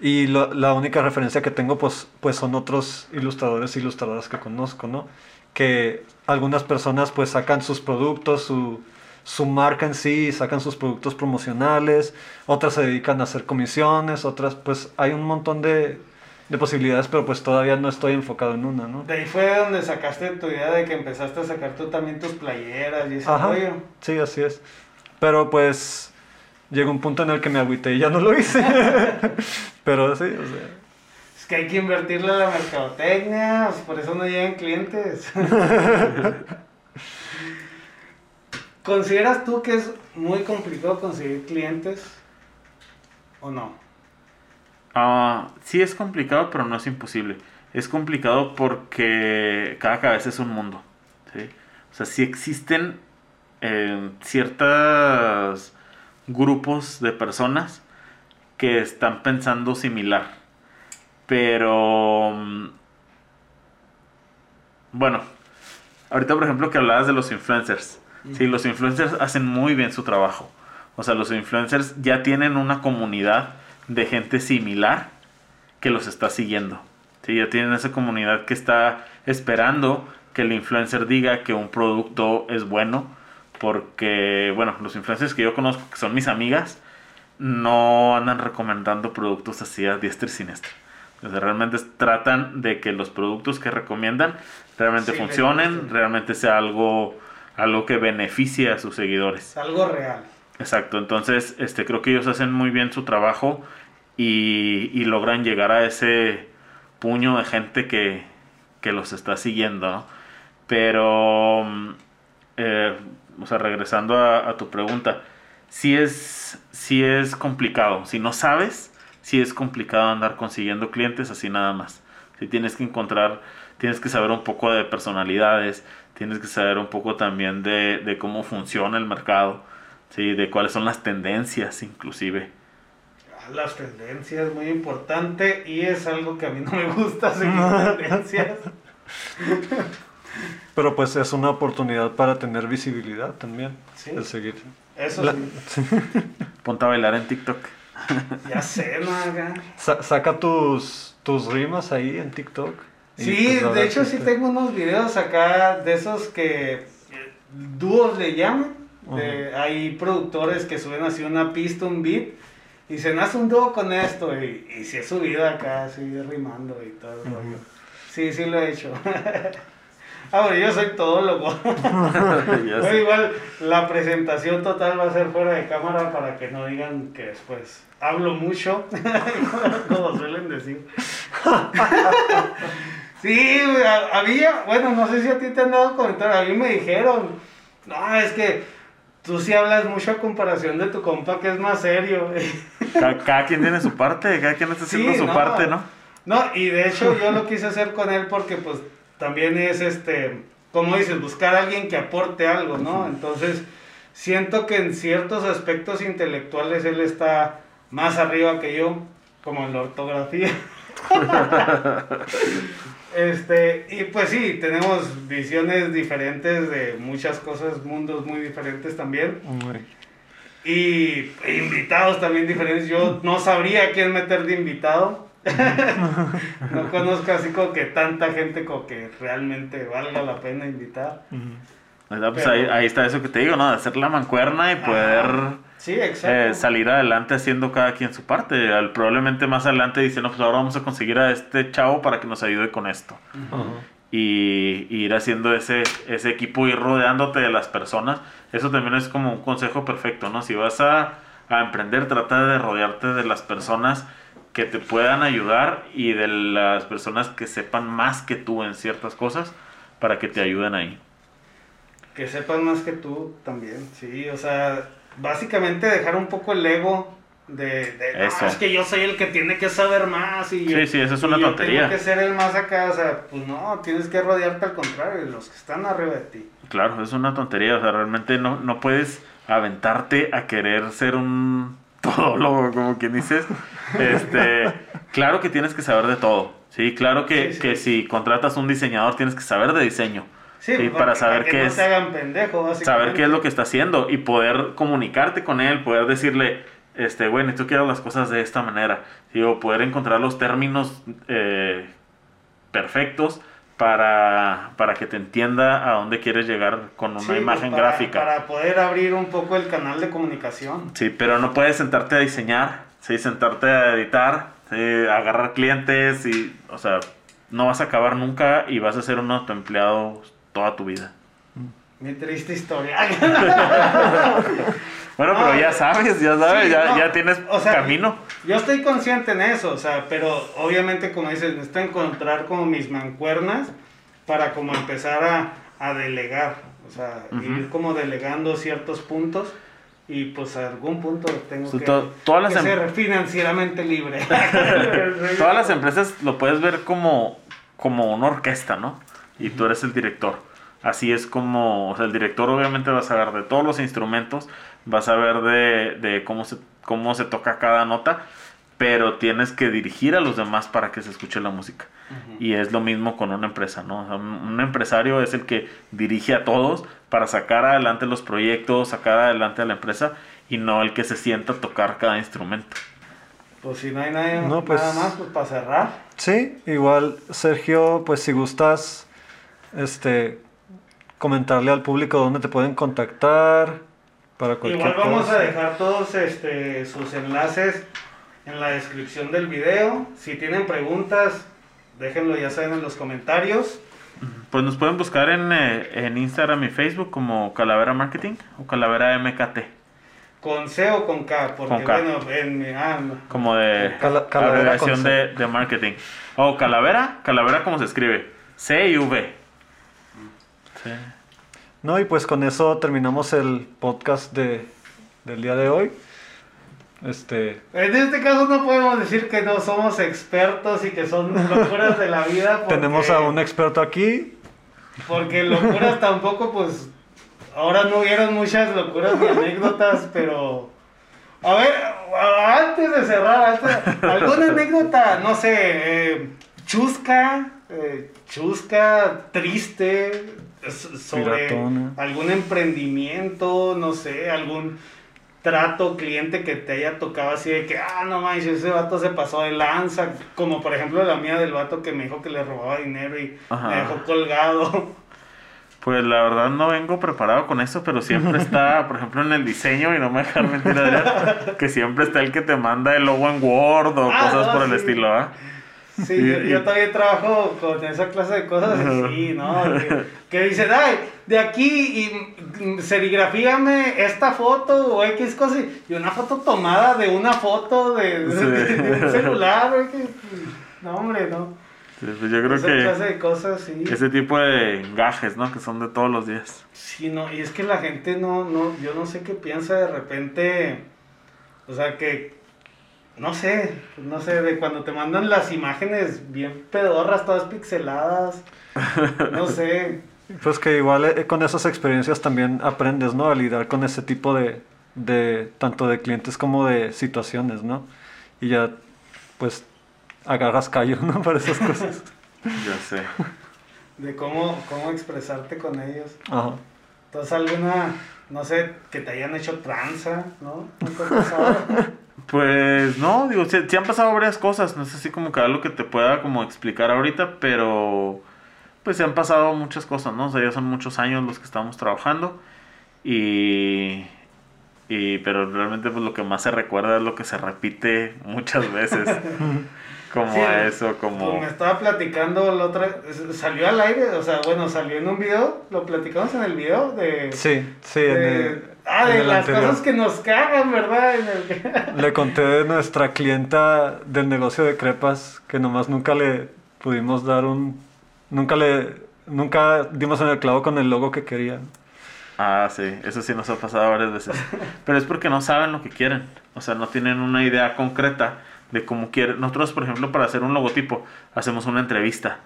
y lo- la única referencia que tengo pues, pues son otros ilustradores e ilustradoras que conozco, ¿no? Que algunas personas pues sacan sus productos, su, su marca en sí, sacan sus productos promocionales, otras se dedican a hacer comisiones, otras pues hay un montón de, de posibilidades, pero pues todavía no estoy enfocado en una, ¿no? De ahí fue donde sacaste tu idea de que empezaste a sacar tú también tus playeras y ese Ajá. rollo. Sí, así es. Pero pues llegó un punto en el que me agüité y ya no lo hice. <laughs> Pero sí, o sea. Es que hay que invertirle a la mercadotecnia, pues, por eso no llegan clientes. <laughs> ¿Consideras tú que es muy complicado conseguir clientes o no? Ah, sí es complicado, pero no es imposible. Es complicado porque cada cabeza es un mundo. ¿sí? O sea, sí existen eh, ciertos grupos de personas que están pensando similar. Pero... mm, Bueno, ahorita por ejemplo que hablabas de los influencers. Sí, los influencers hacen muy bien su trabajo. O sea, los influencers ya tienen una comunidad de gente similar que los está siguiendo. Sí, ya tienen esa comunidad que está esperando que el influencer diga que un producto es bueno. Porque, bueno, los influencers que yo conozco, que son mis amigas, no andan recomendando productos así a diestra y siniestra. O sea, realmente tratan de que los productos que recomiendan realmente Sí, funcionen, realmente sea algo, algo que beneficie a sus seguidores. Es algo real. Exacto, entonces este, creo que ellos hacen muy bien su trabajo y, y logran llegar a ese puño de gente que, que los está siguiendo, ¿no? Pero, mm, eh, o sea, regresando a, a tu pregunta, sí es, sí es complicado. Si no sabes, sí es complicado andar consiguiendo clientes así nada más. Si tienes que encontrar, tienes que saber un poco de personalidades, tienes que saber un poco también de, de cómo funciona el mercado, ¿sí? de cuáles son las tendencias inclusive. Ah, Las tendencias, muy importante, y es algo que a mí no me gusta seguir <laughs> tendencias. Pero pues es una oportunidad para tener visibilidad también. Sí. El seguir. Eso La- sí. <laughs> Ponte a bailar en TikTok. Ya sé, no haga. Sa- saca tus, tus rimas ahí en TikTok. Sí, pues, de hecho sí te- tengo unos videos acá de esos que dúos le llaman. De- Hay productores que suben así una pista, un beat, y se nace un dúo con esto, y, y sí he subido acá, así rimando y todo el rollo. Sí, sí lo he hecho. <laughs> ah, bueno, yo soy todólogo. <laughs> <laughs> Pero igual la presentación total va a ser fuera de cámara para que no digan que después hablo mucho, como suelen decir. Sí, había, bueno, no sé si a ti te han dado comentarios, a mí me dijeron, no, es que tú sí hablas mucho a comparación de tu compa que es más serio. güey". Ca- Cada, quien tiene su parte, cada quien está haciendo Sí, su no. parte, ¿no? No, y de hecho yo lo quise hacer con él porque pues también es este, como dices, buscar a alguien que aporte algo, ¿no? Entonces, siento que en ciertos aspectos intelectuales él está más arriba que yo, como en la ortografía. <laughs> este, y pues sí, tenemos visiones diferentes de muchas cosas, mundos muy diferentes también. Y invitados también diferentes. Yo no sabría quién meter de invitado. <laughs> no conozco así como que tanta gente como que realmente valga la pena invitar. Pues ahí, está eso que te digo, ¿no? De hacer la mancuerna y poder eh, salir adelante haciendo cada quien su parte. probablemente más adelante dicen, no, pues ahora vamos a conseguir a este chavo para que nos ayude con esto. y, ir haciendo ese, ese equipo, ir rodeándote de las personas. Eso también es como un consejo perfecto, ¿no? Si vas a, a emprender, trata de rodearte de las personas que te puedan ayudar y de las personas que sepan más que tú en ciertas cosas para que te ayuden ahí. Que sepan más que tú también, sí, o sea, básicamente dejar un poco el ego de, de eso. es que yo soy el que tiene que saber más y sí, sí, eso es una yo tontería. Tengo que ser el más acá, o sea, pues no, tienes que rodearte al contrario, de los que están arriba de ti. Claro, es una tontería, o sea, realmente no, no puedes aventarte a querer ser un <laughs> todólogo, como quien dices. Este, claro que tienes que saber de todo, sí, claro que, que si contratas un diseñador tienes que saber de diseño Sí, para saber qué es. saber qué es lo que está haciendo y poder comunicarte con él, poder decirle, este, bueno, tú quieres las cosas de esta manera. o poder encontrar los términos eh, perfectos para, para que te entienda a dónde quieres llegar con una imagen gráfica. Para poder abrir un poco el canal de comunicación. Sí, pero no puedes sentarte a diseñar, ¿sí? sentarte a editar, agarrar clientes y, o sea, no vas a acabar nunca y vas a ser un autoempleado toda tu vida. Mi triste historia. <laughs> <laughs> bueno, pero ya sabes, ya sabes, ya, ya, tienes camino. Yo estoy consciente en eso, o sea, pero obviamente, como dices, necesito encontrar como mis mancuernas para como empezar a, a delegar, o sea, ir como delegando ciertos puntos y pues a algún punto tengo que, todas em- ser financieramente libre. <laughs> todas las empresas lo puedes ver como, como una orquesta, ¿no? Y tú eres el director. Así es como, o sea, el director obviamente va a saber de todos los instrumentos, va a saber de, de cómo, se, cómo se toca cada nota, pero tienes que dirigir a los demás para que se escuche la música. Y es lo mismo con una empresa, ¿no? un, empresario es el que dirige a todos para sacar adelante los proyectos, sacar adelante a la empresa y no el que se sienta a tocar cada instrumento. Pues si no hay nadie, pues nada más, pues para cerrar. Sí, igual Sergio, pues si gustas este, comentarle al público dónde te pueden contactar para cualquier Igual vamos a dejar todos este, sus enlaces en la descripción del video. Si tienen preguntas, déjenlo ya saben en los comentarios. Pues nos pueden buscar en, eh, en Instagram y Facebook como Calavera Marketing o Calavera MKT. ¿Con C o con K? Porque bueno, en ah, Como de calavera de, de marketing. O Calavera, Calavera como se escribe. C y V. No, y pues con eso terminamos el podcast de, del día de hoy. Este... En este caso no podemos decir que no somos expertos y que son locuras de la vida. Tenemos a un experto aquí. Porque locuras tampoco, pues, ahora no hubieron muchas locuras ni anécdotas, pero... A ver, antes de cerrar, ¿alguna anécdota, no sé, eh, chusca, eh, chusca, triste, sobre algún emprendimiento, no sé, algún trato cliente que te haya tocado así de que, ah, no manches, ese vato se pasó de lanza, como por ejemplo la mía del vato que me dijo que le robaba dinero y me dejó colgado. Pues la verdad no vengo preparado con eso, pero siempre está, <laughs> por ejemplo, en el diseño, y no me dejar mentir, que siempre está el que te manda el logo en Word o ah, cosas por el estilo, ¿ah? Sí, yo, todavía trabajo con esa clase de cosas sí, ¿no? Que, dicen, ay, de aquí y serigrafíame esta foto o X cosa y una foto tomada de una foto de, un <laughs> celular, no, hombre, no. Pues yo creo esa que clase de cosas, sí. ese tipo de engajes, ¿no? Que son de todos los días. Sí, no, y es que la gente no, no, yo no sé qué piensa de repente, o sea, que no sé, no sé, de cuando te mandan las imágenes bien pedorras, todas pixeladas, no sé. <laughs> Pues que igual eh, con esas experiencias también aprendes, ¿no? A lidiar con ese tipo de, de, tanto de clientes como de situaciones, ¿no? Y ya, pues, agarras callo, ¿no? <laughs> Para esas cosas. Ya sé. De cómo, cómo expresarte con ellos. Ajá. Entonces, alguna, no sé, que te hayan hecho tranza, ¿no? ¿Nunca ha pasado? <laughs> Pues no, digo, sí, sí han pasado varias cosas, no sé si como que algo que te pueda como explicar ahorita, pero pues se han pasado muchas cosas, ¿no? O sea, ya son muchos años los que estamos trabajando y, y pero realmente pues lo que más se recuerda es lo que se repite muchas veces, <laughs> como Sí, eso, Como me estaba platicando la otra, salió al aire, o sea, bueno, salió en un video, lo platicamos en el video de... Sí, sí, en de- el- ah, en de el las anterior. cosas que nos cagan, ¿verdad? En el que- <laughs> Le conté de nuestra clienta del negocio de crepas que nomás nunca le pudimos dar un... Nunca le... Nunca dimos en el clavo con el logo que quería. Ah, sí, eso sí nos ha pasado varias veces. <laughs> Pero es porque no saben lo que quieren. O sea, no tienen una idea concreta de cómo quieren. Nosotros, por ejemplo, para hacer un logotipo, hacemos una entrevista.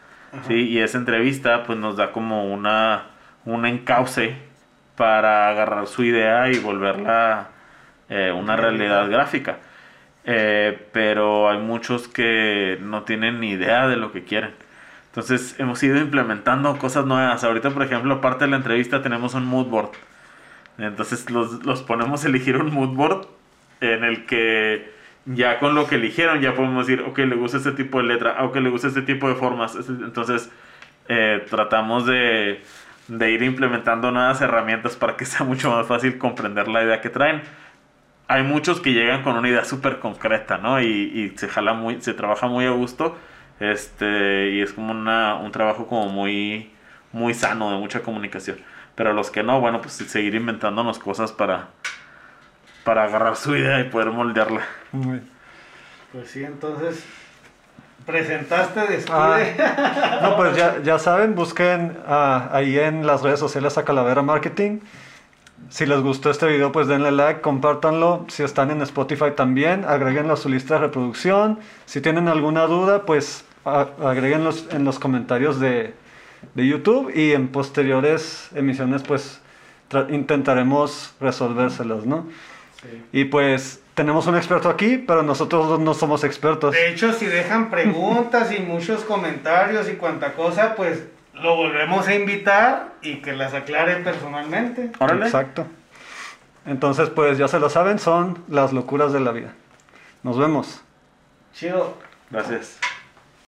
¿sí? Y esa entrevista, pues nos da como una, un encauce para agarrar su idea y volverla eh, una realidad gráfica. Eh, pero hay muchos que no tienen ni idea de lo que quieren. Entonces hemos ido implementando cosas nuevas. Ahorita, por ejemplo, aparte de la entrevista tenemos un mood board. Entonces los, los ponemos a elegir un mood board en el que ya con lo que eligieron ya podemos decir, ok, le gusta este tipo de letra, ok, le gusta este tipo de formas. Entonces eh, tratamos de, de ir implementando nuevas herramientas para que <laughs> sea mucho más fácil comprender la idea que traen. Hay muchos que llegan con una idea súper concreta, ¿no? Y, y se jala muy, se trabaja muy a gusto. Este, y es como una, un trabajo como muy, muy sano, de mucha comunicación. Pero los que no, bueno, pues seguir inventándonos cosas para, para agarrar su idea y poder moldearla. Pues sí, entonces, presentaste después Ah, <laughs> no, pues ya, ya saben, busquen ah, ahí en las redes sociales a Calavera Marketing. Si les gustó este video, pues denle like, compártanlo. Si están en Spotify también, agréguenlo a su lista de reproducción. Si tienen alguna duda, pues a- agréguenlos en los comentarios de, de YouTube y en posteriores emisiones, pues intentaremos resolvérselos, ¿no? Sí. Y pues tenemos un experto aquí, pero nosotros no somos expertos. De hecho, si dejan preguntas y muchos comentarios y cuanta cosa, pues lo volvemos a invitar y que las aclare personalmente. Órale. Exacto. Entonces, pues ya se lo saben, son las locuras de la vida. Nos vemos. Chido. Gracias.